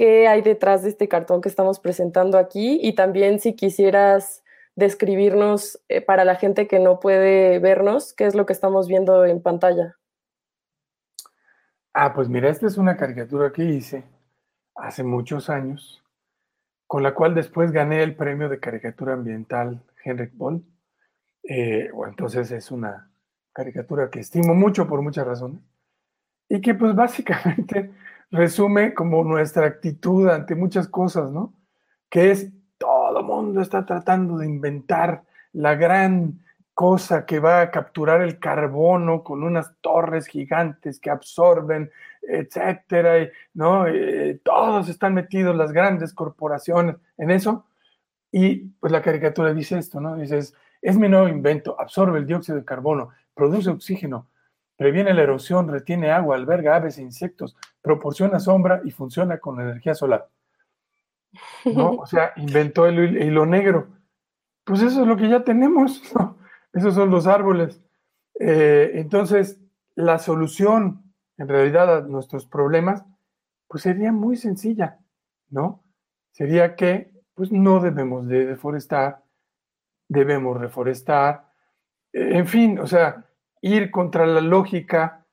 qué hay detrás de este cartón que estamos presentando aquí y también si quisieras describirnos eh, para la gente que no puede vernos, qué es lo que estamos viendo en pantalla. Ah, pues mira, esta es una caricatura que hice hace muchos años, con la cual después gané el premio de caricatura ambiental Henrik Boll. Eh, entonces es una caricatura que estimo mucho por muchas razones y que pues básicamente resume como nuestra actitud ante muchas cosas, ¿no? Que es todo mundo está tratando de inventar la gran cosa que va a capturar el carbono con unas torres gigantes que absorben, etcétera, ¿no? Eh, todos están metidos, las grandes corporaciones, en eso. Y pues la caricatura dice esto, ¿no? Dices, es mi nuevo invento, absorbe el dióxido de carbono, produce oxígeno, previene la erosión, retiene agua, alberga aves e insectos, proporciona sombra y funciona con energía solar. ¿no? O sea, (laughs) inventó el hilo negro. Pues eso es lo que ya tenemos, (laughs) ¿no? Esos son los árboles. Eh, entonces, la solución en realidad a nuestros problemas, pues sería muy sencilla, ¿no? Sería que, pues no debemos de deforestar, debemos reforestar, en fin, o sea, ir contra la lógica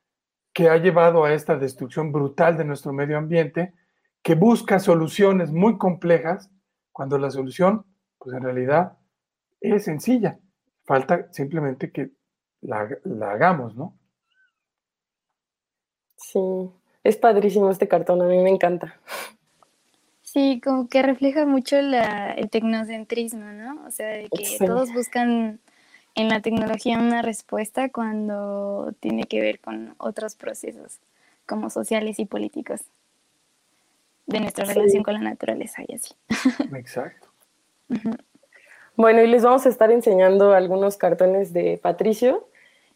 que ha llevado a esta destrucción brutal de nuestro medio ambiente, que busca soluciones muy complejas, cuando la solución, pues en realidad es sencilla. Falta simplemente que la, hagamos, ¿no? Sí, es padrísimo este cartón, a mí me encanta. Sí, como que refleja mucho el tecnocentrismo, ¿no? O sea, de que todos buscan en la tecnología una respuesta cuando tiene que ver con otros procesos, como sociales y políticos, de nuestra relación con la naturaleza y así. (laughs) Exacto. Bueno, y les vamos a estar enseñando algunos cartones de Patricio.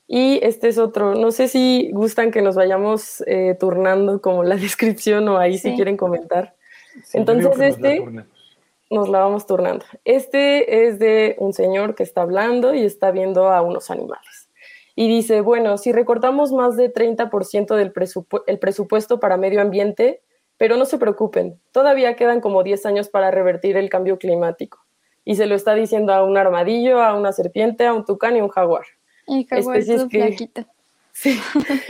Y este es otro, no sé si gustan que nos vayamos eh, turnando como la (laughs) descripción o ahí si quieren comentar. Entonces este nos la vamos turnando. Este es de un señor que está hablando y está viendo a unos animales. Y dice, bueno, si recortamos más de 30% del el presupuesto para medio ambiente, pero no se preocupen, todavía quedan como 10 años para revertir el cambio climático y se lo está diciendo a un armadillo, a una serpiente, a un tucán y un jaguar. Y jaguar especies que, (laughs) sí,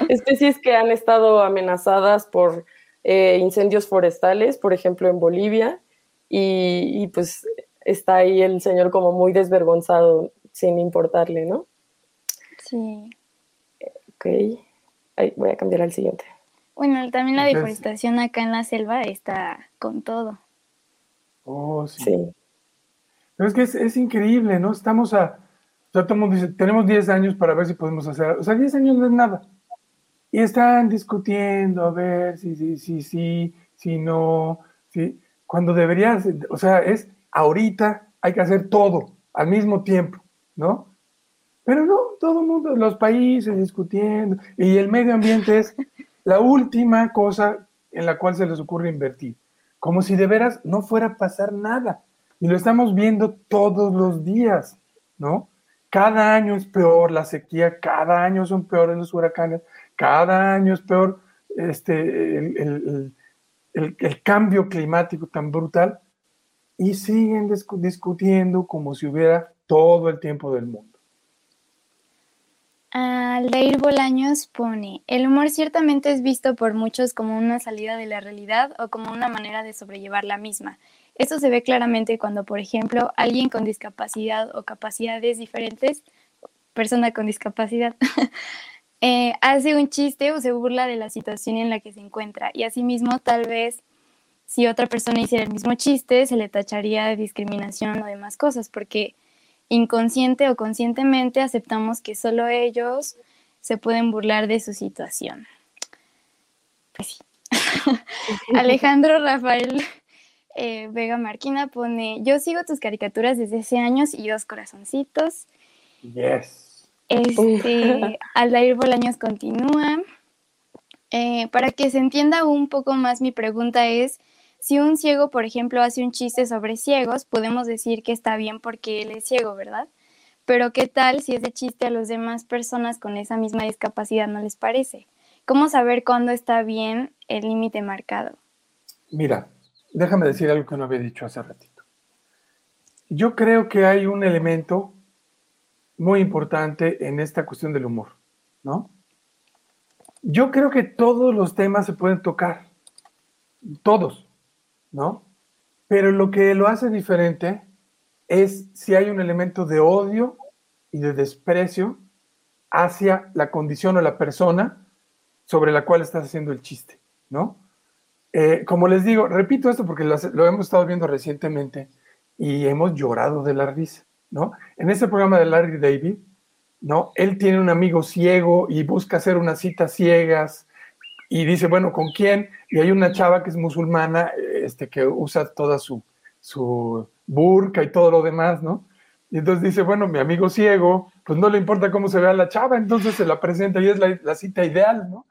especies que han estado amenazadas por eh, incendios forestales, por ejemplo en Bolivia, y, pues está ahí el señor como muy desvergonzado sin importarle, ¿no? Sí. Ok, Ahí, voy a cambiar al siguiente. Bueno, también la deforestación acá en la selva está con todo. Oh, sí. sí. Pero es que es, increíble, ¿no? Estamos a, o sea, tenemos 10 años para ver si podemos hacer, o sea, 10 años no es nada. Y están discutiendo a ver si, sí, si, si, si no, si, cuando deberías, o sea, es ahorita hay que hacer todo al mismo tiempo, ¿no? Pero no, todo el mundo, los países discutiendo, y el medio ambiente es (laughs) la última cosa en la cual se les ocurre invertir, como si de veras no fuera a pasar nada. Y lo estamos viendo todos los días, ¿no? Cada año es peor la sequía, cada año son peores los huracanes, cada año es peor este, el, cambio climático tan brutal y siguen discutiendo como si hubiera todo el tiempo del mundo. Aldair Bolaños pone, el humor ciertamente es visto por muchos como una salida de la realidad o como una manera de sobrellevar la misma. Esto se ve claramente cuando, por ejemplo, alguien con discapacidad o capacidades diferentes, persona con discapacidad, (laughs) eh, hace un chiste o se burla de la situación en la que se encuentra. Y asimismo, tal vez, si otra persona hiciera el mismo chiste, se le tacharía de discriminación o demás cosas, porque inconsciente o conscientemente aceptamos que solo ellos se pueden burlar de su situación. Pues sí. (laughs) Alejandro Rafael eh, Vega Marquina pone, yo sigo tus caricaturas desde hace años y dos corazoncitos. Yes. Este, (laughs) Aldair Bolaños continúa. Eh, para que se entienda un poco más, mi pregunta es, si un ciego, por ejemplo, hace un chiste sobre ciegos, podemos decir que está bien porque él es ciego, ¿verdad? Pero ¿qué tal si ese chiste a las demás personas con esa misma discapacidad no les parece? ¿Cómo saber cuándo está bien el límite marcado? Mira, déjame decir algo que no había dicho hace ratito. Yo creo que hay un elemento muy importante en esta cuestión del humor, ¿no? Yo creo que todos los temas se pueden tocar, todos, ¿no? Pero lo que lo hace diferente es si hay un elemento de odio y de desprecio hacia la condición o la persona sobre la cual estás haciendo el chiste, ¿no? Eh, como les digo, repito esto porque lo, hemos estado viendo recientemente y hemos llorado de la risa, ¿no? En ese programa de Larry David, ¿no? Él tiene un amigo ciego y busca hacer unas citas ciegas y dice, bueno, ¿con quién? Y hay una chava que es musulmana, este, que usa toda su, su burka y todo lo demás, ¿no? Y entonces dice, bueno, mi amigo ciego pues no le importa cómo se vea la chava, entonces se la presenta y es la, la cita ideal, ¿no?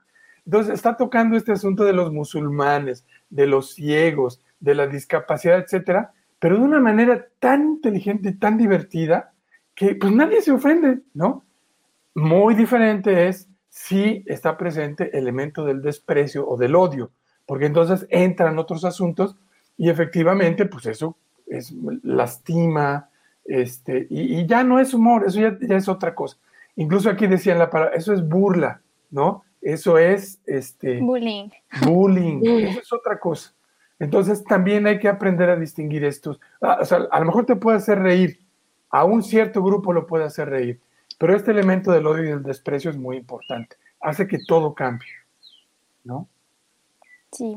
Entonces está tocando este asunto de los musulmanes, de los ciegos, de la discapacidad, etcétera, pero de una manera tan inteligente y tan divertida que pues nadie se ofende, ¿no? Muy diferente es si está presente el elemento del desprecio o del odio, porque entonces entran otros asuntos y efectivamente, pues eso es lastima, este, y, ya no es humor, eso ya, es otra cosa. Incluso aquí decían la palabra, eso es burla, ¿no? Eso es este bullying. Bullying, eso es otra cosa. Entonces también hay que aprender a distinguir estos. Ah, o sea, a lo mejor te puede hacer reír, a un cierto grupo lo puede hacer reír, pero este elemento del odio y del desprecio es muy importante. Hace que todo cambie, ¿no? Sí.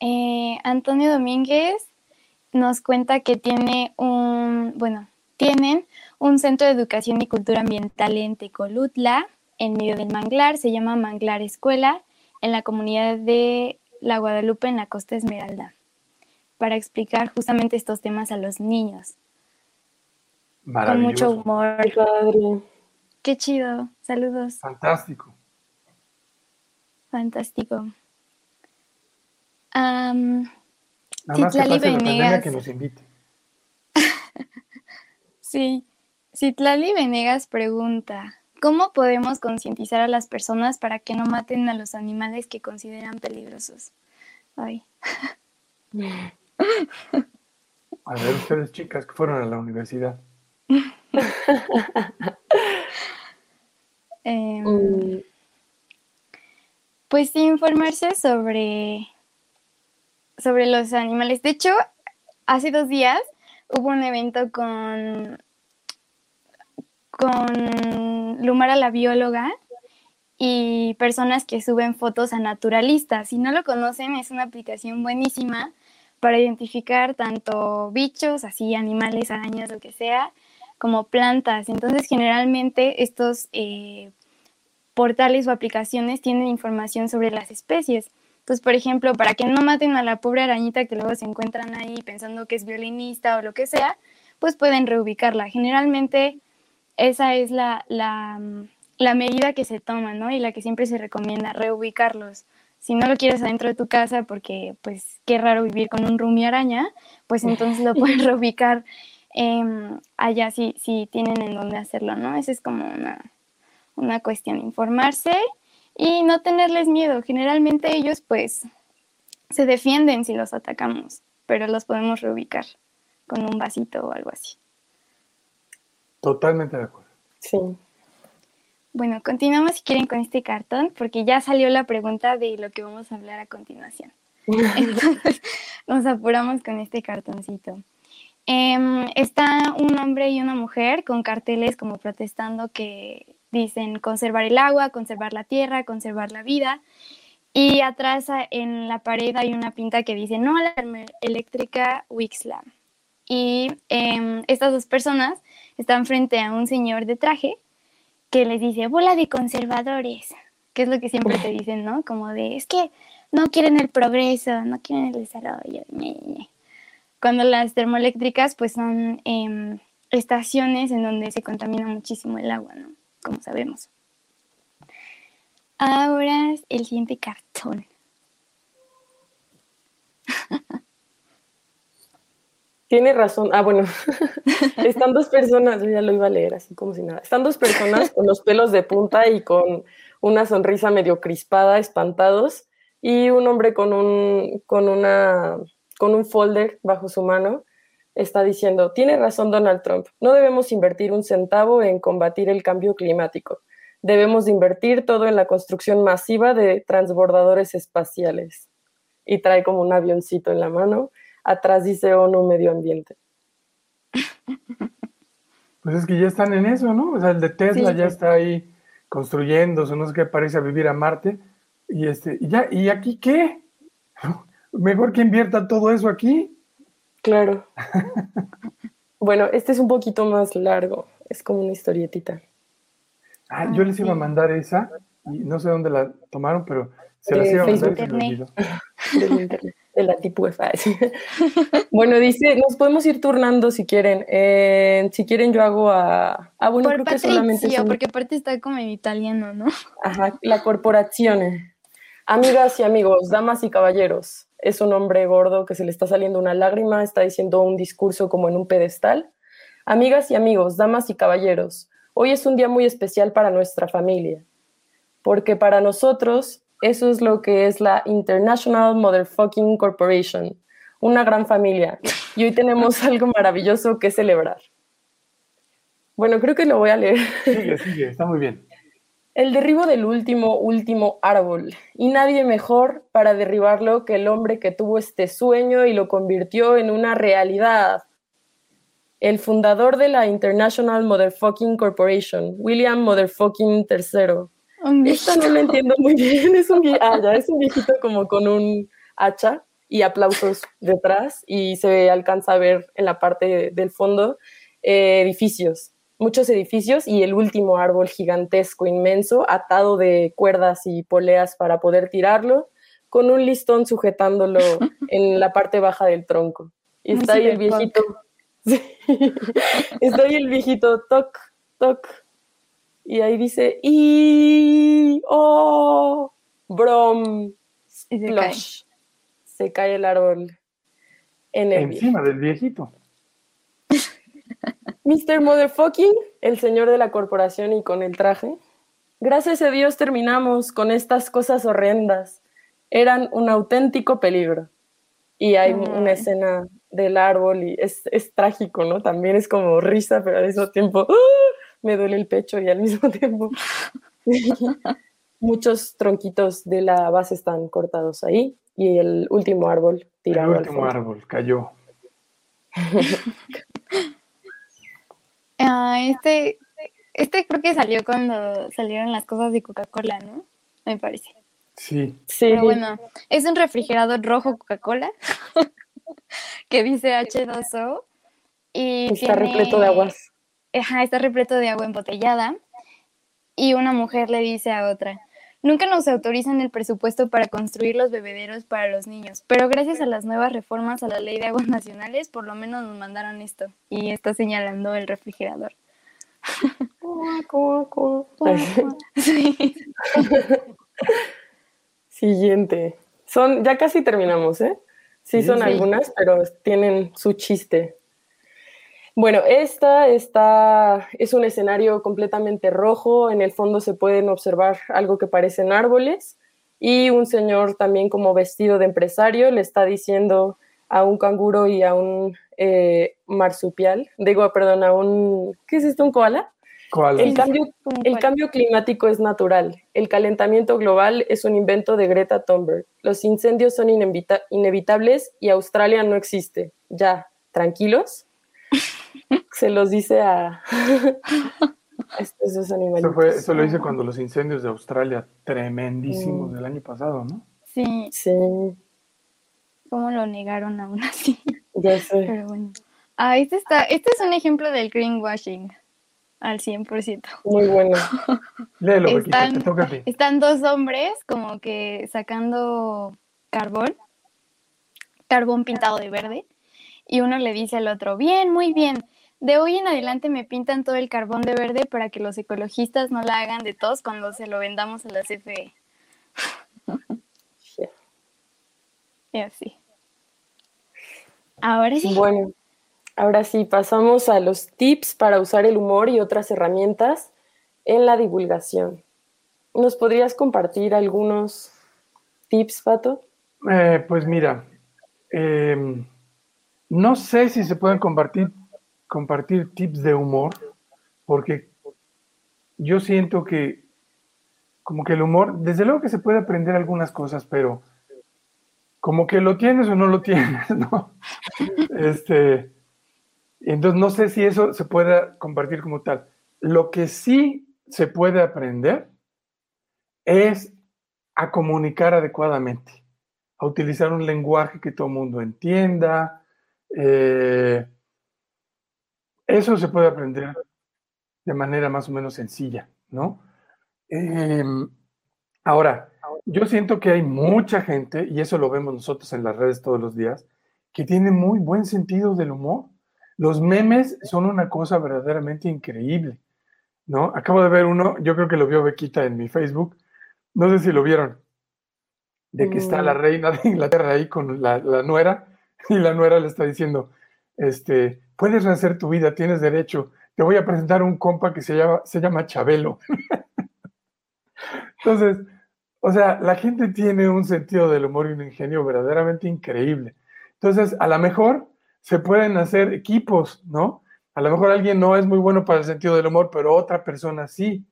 Eh, Antonio Domínguez nos cuenta que tiene un, bueno, tienen un centro de educación y cultura ambiental en Tecolutla, en medio del manglar, se llama Manglar Escuela, en la comunidad de La Guadalupe, en la costa Esmeralda, para explicar justamente estos temas a los niños. Con mucho humor. Qué chido. Saludos. Fantástico. Fantástico. Nada más Citlali que Venegas. que nos invite. (laughs) sí. Citlali Venegas pregunta, ¿cómo podemos concientizar a las personas para que no maten a los animales que consideran peligrosos? Ay. A ver, ustedes chicas que fueron a la universidad. (laughs) eh, pues informarse sobre sobre los animales. De hecho, hace dos días hubo un evento con, con Lumara la bióloga y personas que suben fotos a naturalistas. Si no lo conocen, es una aplicación buenísima para identificar tanto bichos, así animales, arañas, lo que sea, como plantas. Entonces, generalmente estos eh, portales o aplicaciones tienen información sobre las especies pues por ejemplo, para que no maten a la pobre arañita que luego se encuentran ahí pensando que es violinista o lo que sea, pues pueden reubicarla. Generalmente esa es la, la, la medida que se toma, ¿no? Y la que siempre se recomienda, reubicarlos. Si no lo quieres adentro de tu casa porque, pues, qué raro vivir con un rumi araña, pues entonces lo pueden (laughs) reubicar em, allá si, si tienen en dónde hacerlo, ¿no? Esa es como una, una cuestión, informarse y no tenerles miedo. Generalmente ellos pues se defienden si los atacamos, pero los podemos reubicar con un vasito o algo así. Totalmente de acuerdo. Sí. Bueno, continuamos si quieren con este cartón, porque ya salió la pregunta de lo que vamos a hablar a continuación. (laughs) Entonces, nos apuramos con este cartoncito. Em, está un hombre y una mujer con carteles como protestando que dicen conservar el agua, conservar la tierra, conservar la vida. Y atrás en la pared hay una pinta que dice no a la eléctrica Wixla. Y em, estas dos personas están frente a un señor de traje que les dice bola de conservadores, que es lo que siempre te dicen, ¿no? Como de es que no quieren el progreso, no quieren el desarrollo. Cuando las termoeléctricas pues son em, estaciones en donde se contamina muchísimo el agua, ¿no? como sabemos. Ahora el siguiente cartón. Tiene razón. Ah, bueno. (laughs) Están dos personas, ya lo iba a leer así como si nada. Están dos personas con los pelos de punta y con una sonrisa medio crispada, espantados, y un hombre con un, con una, con un folder bajo su mano está diciendo, tiene razón Donald Trump, no debemos invertir un centavo en combatir el cambio climático. Debemos invertir todo en la construcción masiva de transbordadores espaciales. Y trae como un avioncito en la mano. Atrás dice ONU Medio Ambiente. (laughs) Pues es que ya están en eso, ¿no? O sea, el de Tesla ya está ahí construyéndose, no sé qué parece a vivir a Marte. Y este, y ya, ¿y aquí qué? (laughs) Mejor que invierta todo eso aquí. Claro. (laughs) bueno, este es un poquito más largo, es como una historietita. Ah, yo les iba a mandar esa y no sé dónde la tomaron, pero se las iba a mandar y se me olvidó. De la tipo (laughs) bueno, dice, nos podemos ir turnando si quieren. Eh, si quieren, yo hago a. Ah, bueno, Por creo que solamente. porque aparte está como en italiano, ¿no? Ajá, la corporación. Amigas y amigos, damas y caballeros. Es un hombre gordo que se le está saliendo una lágrima, está diciendo un discurso como en un pedestal. Amigas y amigos, damas y caballeros, hoy es un día muy especial para nuestra familia, porque para nosotros eso es lo que es la International Motherfucking Corporation, una gran familia. Y hoy tenemos (laughs) algo maravilloso que celebrar. Bueno, creo que lo voy a leer. Sigue, sigue, está muy bien. El derribo del último, último árbol. Y nadie mejor para derribarlo que el hombre que tuvo este sueño y lo convirtió en una realidad. El fundador de la International Motherfucking Corporation, William Motherfucking III esta no la entiendo muy bien. Es un, ah, es un viejito como con un hacha y aplausos detrás y se alcanza a ver en la parte del fondo eh, edificios, muchos edificios y el último árbol gigantesco, inmenso, atado de cuerdas y poleas para poder tirarlo, con un listón sujetándolo (laughs) en la parte baja del tronco. Y está ahí el viejito. (laughs) está ahí el viejito, toc, toc, y ahí dice, y, oh, brom, splash. Se cae. el árbol en el Encima del viejito. (laughs) Mr. Motherfucking, el señor de la corporación y con el traje. Gracias a Dios terminamos con estas cosas horrendas. Eran un auténtico peligro. Y hay una escena del árbol y es, es, trágico, ¿no? También es como risa, pero al mismo tiempo ¡ah! Me duele el pecho y al mismo (laughs) tiempo muchos tronquitos de la base están cortados ahí y el último árbol tirado. El último árbol cayó. (laughs) Ah, este, este creo que salió cuando salieron las cosas de Coca-Cola, ¿no? Me parece. Sí. Sí. Pero bueno, es un refrigerador rojo Coca-Cola (laughs) que dice H2O y está repleto de aguas está repleto de agua embotellada. Y una mujer le dice a otra, nunca nos autorizan el presupuesto para construir los bebederos para los niños, pero gracias a las nuevas reformas a la ley de aguas nacionales, por lo menos nos mandaron esto. Y está señalando el refrigerador. (laughs) Siguiente. Son, ya casi terminamos, ¿eh? Sí, son algunas, pero tienen su chiste. Bueno, esta está, es un escenario completamente rojo. En el fondo se pueden observar algo que parecen árboles y un señor también como vestido de empresario le está diciendo a un canguro y a un eh, marsupial, digo, perdón, a un, ¿qué es esto? ¿Un koala? El, cambio, el cambio climático es natural. El calentamiento global es un invento de Greta Thunberg. Los incendios son inevitables y Australia no existe. Ya, tranquilos (laughs) se los dice a (laughs) estos animales. Eso, lo hice cuando los incendios de Australia, tremendísimos del año pasado, ¿no? Sí. Sí. ¿Cómo lo negaron aún así? (laughs) Ya sé. Pero bueno. Ah, este, está, este es un ejemplo del greenwashing al 100%. Muy bueno. Léelo, están, te toca a ti. Están dos hombres como que sacando carbón, carbón pintado de verde, y uno le dice al otro, bien, muy bien, de hoy en adelante me pintan todo el carbón de verde para que los ecologistas no la hagan de tos cuando se lo vendamos a la CFE. (laughs) y así. Ahora sí. Bueno, ahora sí, pasamos a los tips para usar el humor y otras herramientas en la divulgación. ¿Nos podrías compartir algunos tips, Pato? Eh, pues mira, em, no sé si se pueden compartir, compartir tips de humor, porque yo siento que como que el humor, desde luego que se puede aprender algunas cosas, pero como que lo tienes o no lo (laughs) tienes, ¿no? Este, entonces no sé si eso se puede compartir como tal. Lo que sí se puede aprender es a comunicar adecuadamente, a utilizar un lenguaje que todo el mundo entienda, eh, eso se puede aprender de manera más o menos sencilla, ¿no? Em, ahora, yo siento que hay mucha gente, y eso lo vemos nosotros en las redes todos los días, que tiene muy buen sentido del humor. Los memes son una cosa verdaderamente increíble, ¿no? Acabo de ver uno, yo creo que lo vio Bequita en mi Facebook, no sé si lo vieron, de que está la Mm. reina de Inglaterra ahí con la, la nuera, y la nuera le está diciendo, este, puedes rehacer tu vida, tienes derecho, te voy a presentar un compa que se llama, se llama Chabelo. (laughs) Entonces, o sea, la gente tiene un sentido del humor y un ingenio verdaderamente increíble. Entonces, a lo mejor se pueden hacer equipos, ¿no? A lo mejor alguien no es muy bueno para el sentido del humor, pero otra persona sí.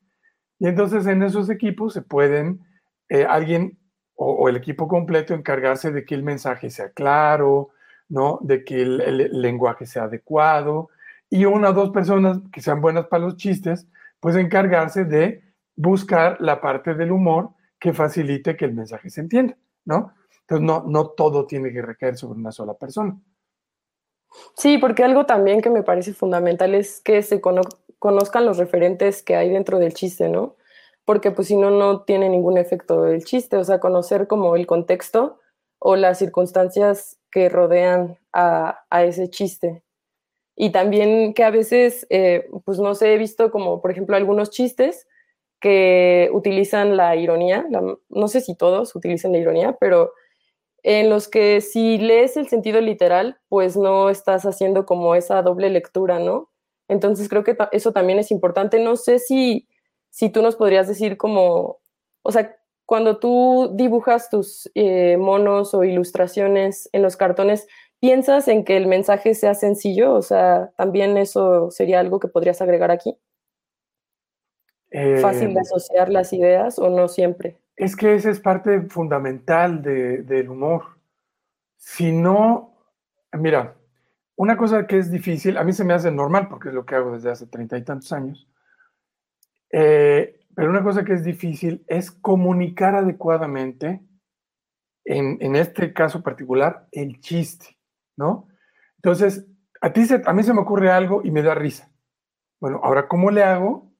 Y entonces en esos equipos se pueden, eh, alguien o, o, el equipo completo encargarse de que el mensaje sea claro, ¿no? De que el, el, lenguaje sea adecuado. Y una o dos personas que sean buenas para los chistes, pues encargarse de buscar la parte del humor que facilite que el mensaje se entienda, ¿no? Entonces, no, no todo tiene que recaer sobre una sola persona. Sí, porque algo también que me parece fundamental es que se cono conozcan los referentes que hay dentro del chiste, ¿no? Porque pues si no, no tiene ningún efecto el chiste, o sea, conocer como el contexto o las circunstancias que rodean a, a ese chiste. Y también que a veces, eh, pues no sé, he visto como, por ejemplo, algunos chistes que utilizan la ironía, la, no sé si todos utilizan la ironía, pero en los que si lees el sentido literal, pues no estás haciendo como esa doble lectura, ¿no? Entonces creo que eso también es importante. No sé si, si tú nos podrías decir como, o sea, cuando tú dibujas tus eh, monos o ilustraciones en los cartones, ¿piensas en que el mensaje sea sencillo? O sea, también eso sería algo que podrías agregar aquí. Eh, ¿Fácil de asociar las ideas o no siempre? Es que esa es parte fundamental de, del humor. Si no, mira, una cosa que es difícil, a mí se me hace normal porque es lo que hago desde hace treinta y tantos años, eh, pero una cosa que es difícil es comunicar adecuadamente, en, en, este caso particular, el chiste, ¿no? Entonces, a, ti se, a mí se me ocurre algo y me da risa. Bueno, ahora, ¿cómo le hago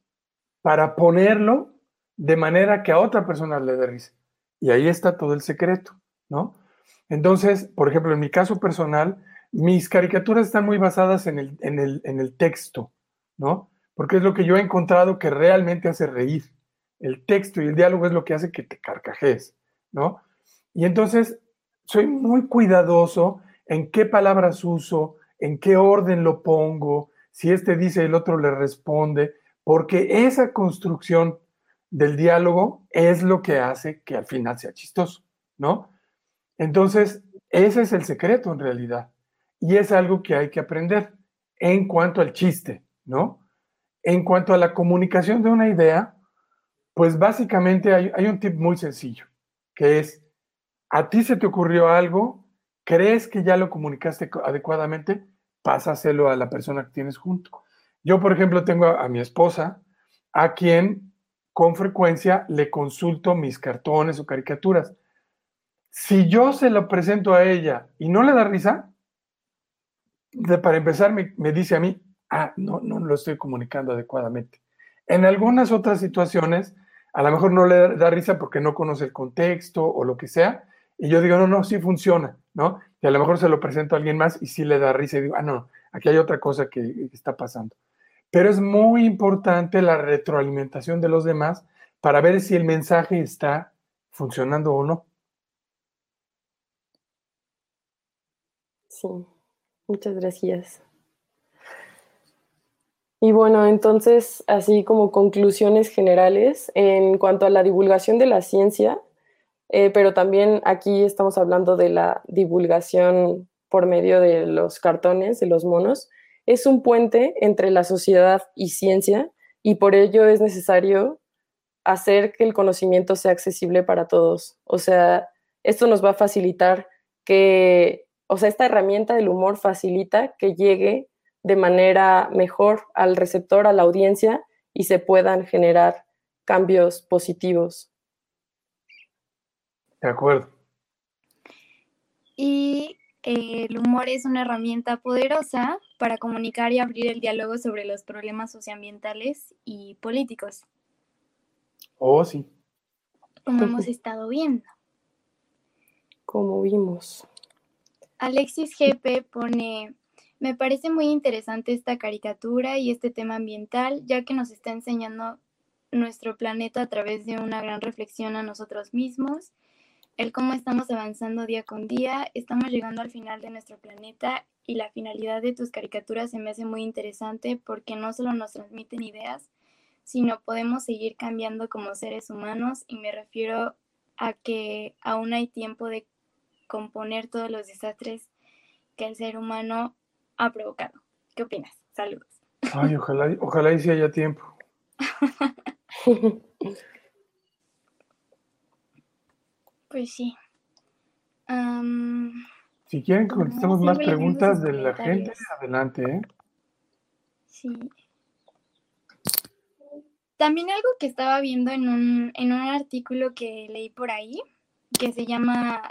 para ponerlo de manera que a otra persona le dé risa? Y ahí está todo el secreto, ¿no? Entonces, por ejemplo, en mi caso personal, mis caricaturas están muy basadas en el, en el, en el texto, ¿no? Porque es lo que yo he encontrado que realmente hace reír. El texto y el diálogo es lo que hace que te carcajees, ¿no? Y entonces soy muy cuidadoso en qué palabras uso, en qué orden lo pongo, si este dice el otro le responde, porque esa construcción del diálogo es lo que hace que al final sea chistoso, ¿no? Entonces, ese es el secreto en realidad. Y es algo que hay que aprender en cuanto al chiste, ¿no? En cuanto a la comunicación de una idea, pues básicamente hay, un tip muy sencillo, que es, a ti se te ocurrió algo, crees que ya lo comunicaste adecuadamente, pásaselo a la persona que tienes junto. Yo, por ejemplo, tengo a, mi esposa, a quien con frecuencia le consulto mis cartones o caricaturas. Si yo se lo presento a ella y no le da risa, de, para empezar me, dice a mí, ah, no, no lo estoy comunicando adecuadamente. En algunas otras situaciones, a lo mejor no le da risa porque no conoce el contexto o lo que sea, y yo digo, no, no, sí funciona, ¿no? Y a lo mejor se lo presento a alguien más y sí le da risa y digo, ah, no, aquí hay otra cosa que, está pasando. Pero es muy importante la retroalimentación de los demás para ver si el mensaje está funcionando o no. Sí, muchas gracias. Y bueno, entonces, así como conclusiones generales, en cuanto a la divulgación de la ciencia, eh, pero también aquí estamos hablando de la divulgación por medio de los cartones, de los monos, es un puente entre la sociedad y ciencia y por ello es necesario hacer que el conocimiento sea accesible para todos. O sea, esto nos va a facilitar que, o sea, esta herramienta del humor facilita que llegue de manera mejor al receptor, a la audiencia y se puedan generar cambios positivos. De acuerdo. Y eh, el humor es una herramienta poderosa para comunicar y abrir el diálogo sobre los problemas socioambientales y políticos. Oh, sí. como hemos estado viendo. Como vimos. Alexis GP pone, me parece muy interesante esta caricatura y este tema ambiental, ya que nos está enseñando nuestro planeta a través de una gran reflexión a nosotros mismos, el cómo estamos avanzando día con día, estamos llegando al final de nuestro planeta y la finalidad de tus caricaturas se me hace muy interesante porque no solo nos transmiten ideas, sino podemos seguir cambiando como seres humanos y me refiero a que aún hay tiempo de componer todos los desastres que el ser humano ha provocado. ¿Qué opinas? Saludos. Ay, ojalá, ojalá y si haya tiempo. (laughs) pues sí. si quieren que contestemos más preguntas de la gente, adelante, ¿eh? Sí. También algo que estaba viendo en un, en un artículo que leí por ahí, que se llama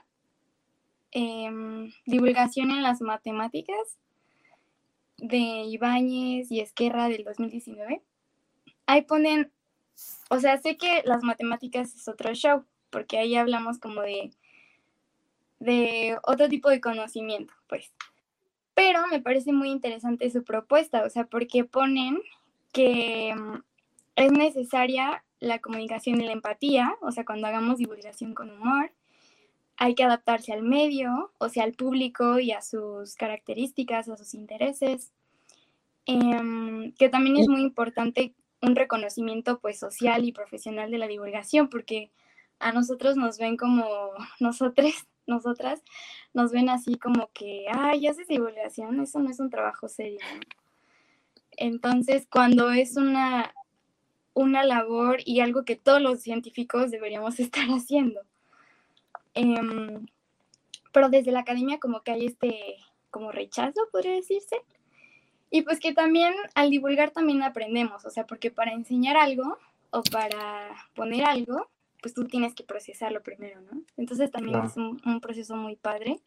em, Divulgación en las Matemáticas, de Ibáñez y Esquerra del 2019. Ahí ponen, o sea, sé que las matemáticas es otro show, porque ahí hablamos como de, de otro tipo de conocimiento, pues. Pero me parece muy interesante su propuesta, o sea, porque ponen que mm, es necesaria la comunicación y la empatía, o sea, cuando hagamos divulgación con humor, hay que adaptarse al medio, o sea, al público y a sus características, a sus intereses, em, que también es muy importante un reconocimiento pues social y profesional de la divulgación, porque a nosotros nos ven como, (laughs) nosotros, nosotras, nos ven así como que, ay, haces divulgación, eso no es un trabajo serio. Entonces, cuando es una una labor y algo que todos los científicos deberíamos (laughs) estar haciendo. Em, pero desde la academia como que hay este como rechazo, podría decirse. Y pues que también al divulgar también aprendemos, o sea, porque para enseñar algo o para poner algo, pues tú tienes que procesarlo primero, ¿no? Entonces también es un, un, proceso muy padre,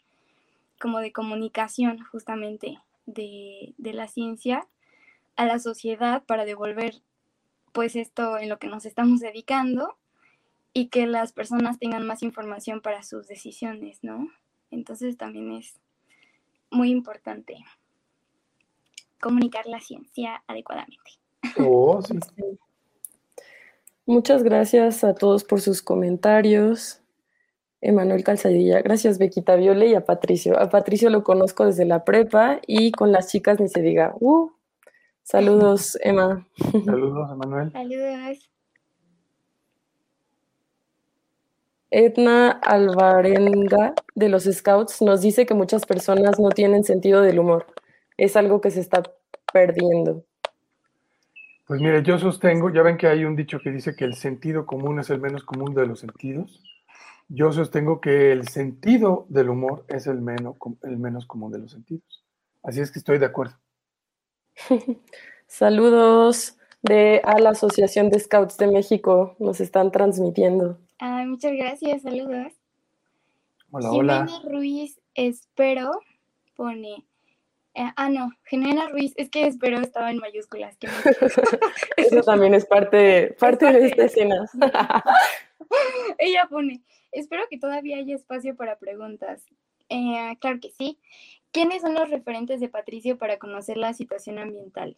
como de comunicación justamente de, de la ciencia a la sociedad para devolver pues esto en lo que nos estamos dedicando y que las personas tengan más información para sus decisiones, ¿no? Entonces también es muy importante comunicar la ciencia adecuadamente. Oh, sí. Muchas gracias a todos por sus comentarios. Emanuel Calzadilla, gracias Bequita Viole y a Patricio. A Patricio lo conozco desde la prepa y con las chicas ni se diga. Uh, Saludos, Emma. Saludos, Emanuel. Saludos. Edna Alvarenga de los Scouts nos dice que muchas personas no tienen sentido del humor. Es algo que se está perdiendo. Pues mire, yo sostengo, ya ven que hay un dicho que dice que el sentido común es el menos común de los sentidos. Yo sostengo que el sentido del humor es el menos, el menos común de los sentidos. Así es que estoy de acuerdo. (laughs) Saludos de a la Asociación de Scouts de México. Nos están transmitiendo. muchas gracias, saludos. Hola, Jimena Ruiz, espero, pone. Eh, ah, no, Jimena Ruiz, es que espero estaba en mayúsculas. (laughs) Eso también es parte, parte de esta escena. (laughs) (laughs) Ella pone, espero que todavía haya espacio para preguntas. Eh, claro que sí. ¿Quiénes son los referentes de Patricio para conocer la situación ambiental?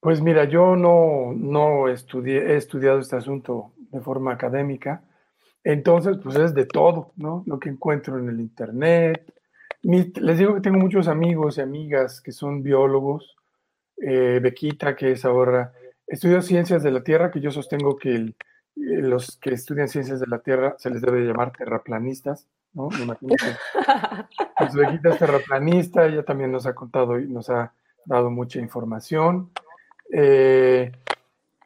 Pues mira, yo no, no estudié, he estudiado este asunto de forma académica, entonces pues es de todo, ¿no? Lo que encuentro en el Internet. les digo que tengo muchos amigos y amigas que son biólogos, eh, Bequita, que es ahora, estudió ciencias de la Tierra, que yo sostengo que eh, los que estudian ciencias de la Tierra se les debe llamar terraplanistas, ¿no? Me imagino que (laughs) pues Bequita es terraplanista, ella también nos ha contado y nos ha dado mucha información. Eh,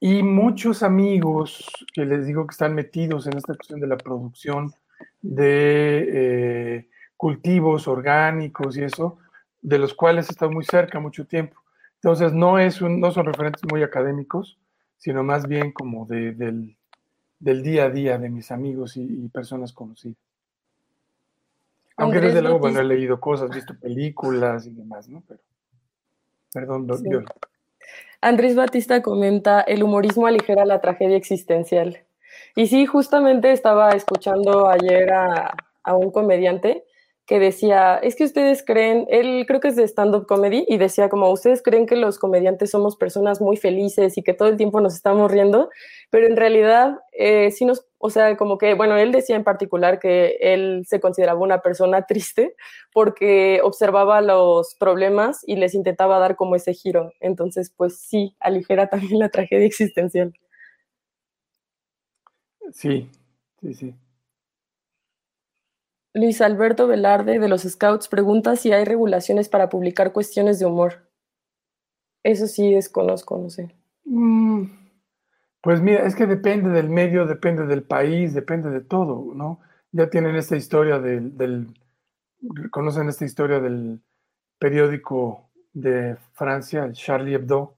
y muchos amigos que les digo que están metidos en esta cuestión de la producción de eh, cultivos orgánicos y eso, de los cuales he estado muy cerca mucho tiempo. Entonces, no, es un, no son referentes muy académicos, sino más bien como de, del, del, día a día de mis amigos y, y personas conocidas. Aunque desde luego, bueno, he leído cosas, visto películas y demás, ¿no? Pero, perdón, Andrés Batista comenta, el humorismo aligera la tragedia existencial. Y sí, justamente estaba escuchando ayer a, a un comediante que decía, es que ustedes creen, él creo que es de stand-up comedy, y decía como, ustedes creen que los comediantes somos personas muy felices y que todo el tiempo nos estamos riendo, pero en realidad eh, sí nos, o sea, como que, bueno, él decía en particular que él se consideraba una persona (laughs) triste porque observaba los problemas y les intentaba dar como ese giro. Entonces, pues sí, aligera también la tragedia existencial. Sí, sí, sí. Luis Alberto Velarde de los Scouts pregunta si hay regulaciones para publicar cuestiones de humor. Eso sí desconozco, no sé. Mm, pues mira, es que depende del medio, depende del país, depende de todo, ¿no? Ya tienen esta historia del, conocen esta historia del periódico de Francia, Charlie Hebdo,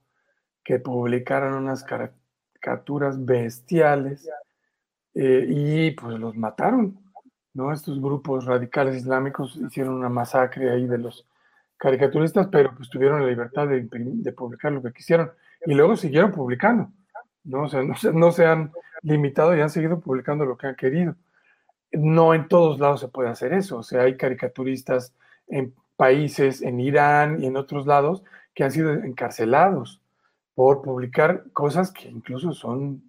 que publicaron unas caricaturas bestiales eh, y pues los mataron ¿no? Estos grupos radicales islámicos hicieron una masacre ahí de los caricaturistas, pero pues tuvieron la libertad de, publicar lo que quisieron y luego siguieron publicando, ¿no? O sea, no se, no se han limitado y han seguido publicando lo que han querido. No en todos lados se puede hacer eso, o sea, hay caricaturistas en países, en Irán y en otros lados, que han sido encarcelados por publicar cosas que incluso son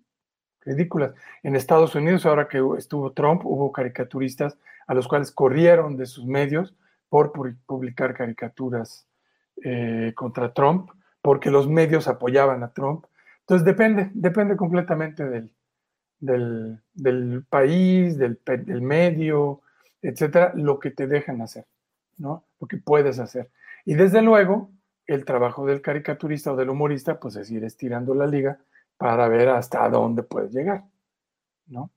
ridículas. En Estados Unidos, ahora que estuvo Trump, hubo caricaturistas a los cuales corrieron de sus medios por publicar caricaturas eh, contra Trump, porque los medios apoyaban a Trump. Entonces depende, depende completamente del, del, país, del, del, medio, etcétera, lo que te dejan hacer, ¿no? Lo que puedes hacer. Y desde luego, el trabajo del caricaturista o del humorista, pues es ir estirando la liga para ver hasta dónde puedes llegar, ¿no?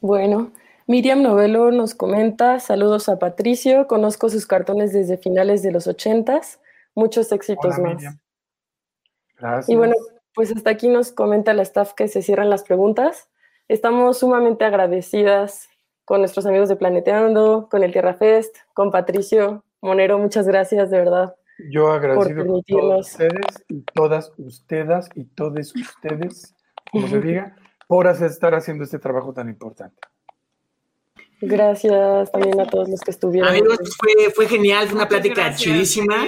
Bueno, Miriam Novelo nos comenta, saludos a Patricio, conozco sus cartones desde finales de los ochentas, muchos éxitos más. Gracias. Y bueno, pues hasta aquí nos comenta la staff que se cierran las preguntas. Estamos sumamente agradecidas con nuestros amigos de Planeteando, con el Tierra Fest, con Patricio Monero, muchas gracias, de verdad. Yo agradecido con todos ustedes y todas ustedes y todos ustedes, como se diga, por estar haciendo este trabajo tan importante. Gracias también a todos los que estuvieron. Amigos, fue, fue genial, fue una plática chidísima.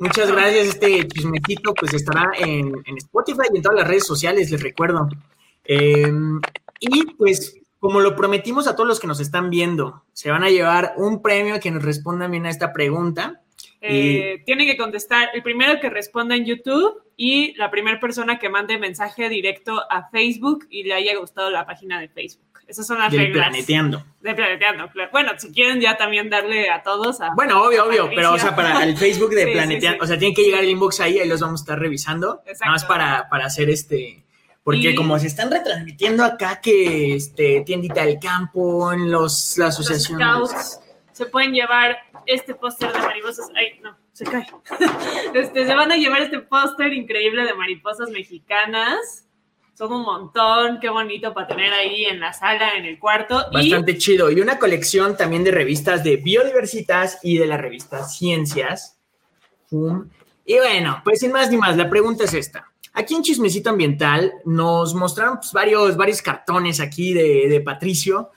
Muchas gracias. Este chismecito pues estará en, Spotify y en todas las redes sociales, les recuerdo. Em, y pues, como lo prometimos a todos los que nos están viendo, se van a llevar un premio a quienes respondan bien a esta pregunta. Eh, tienen que contestar el primero que responda en YouTube y la primera persona que mande mensaje directo a Facebook y le haya gustado la página de Facebook. Esas son las de reglas. Planeteando. De Planeteando, claro. Bueno, si quieren ya también darle a todos a... Bueno, obvio, obvio, pero o sea, para el (laughs) Facebook de Planeteando, o sea, tienen que llegar el inbox ahí, ahí los vamos a estar revisando. Nada más para, para hacer este... Porque como se están retransmitiendo acá que este tiendita del campo, en los, la asociación... se pueden llevar este póster de mariposas. Ay, no, se cae. (laughs) Este, se van a llevar este póster increíble de mariposas mexicanas. Son un montón, qué bonito para tener ahí en la sala, en el cuarto. Bastante chido. Y una colección también de revistas de biodiversitas y de la revista Ciencias. Y bueno, pues sin más ni más, la pregunta es esta. Aquí en Chismecito Ambiental nos mostraron pues, varios, varios cartones aquí de, de, Patricio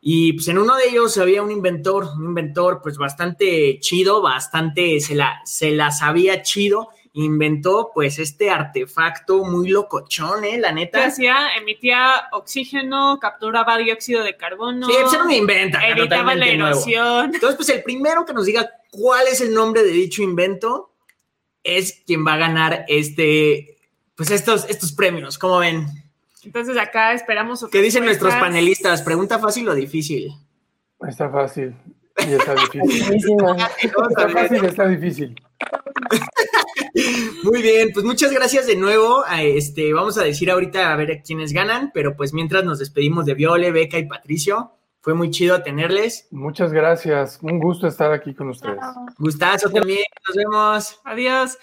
y pues en uno de ellos había un inventor, un inventor pues bastante chido, bastante, se la, se la sabía chido, inventó pues este artefacto muy locochón, ¿eh? La neta. Emitía oxígeno, capturaba dióxido de carbono. Sí, era un inventa. Evitaba la erosión. Entonces pues el primero que nos diga cuál es el nombre de dicho invento es quien va a ganar este pues estos, estos premios, ¿cómo ven? Entonces acá esperamos. ¿Qué dicen nuestros panelistas? ¿Pregunta fácil o difícil? Está fácil y está difícil. (laughs) está fácil y está difícil. (laughs) Muy bien, pues muchas gracias de nuevo. Este, vamos a decir ahorita a ver quiénes ganan, pero pues mientras nos despedimos de Viole, Beca y Patricio. Fue muy chido tenerles. Muchas gracias. Un gusto estar aquí con ustedes. Gustazo también. Nos vemos. Adiós.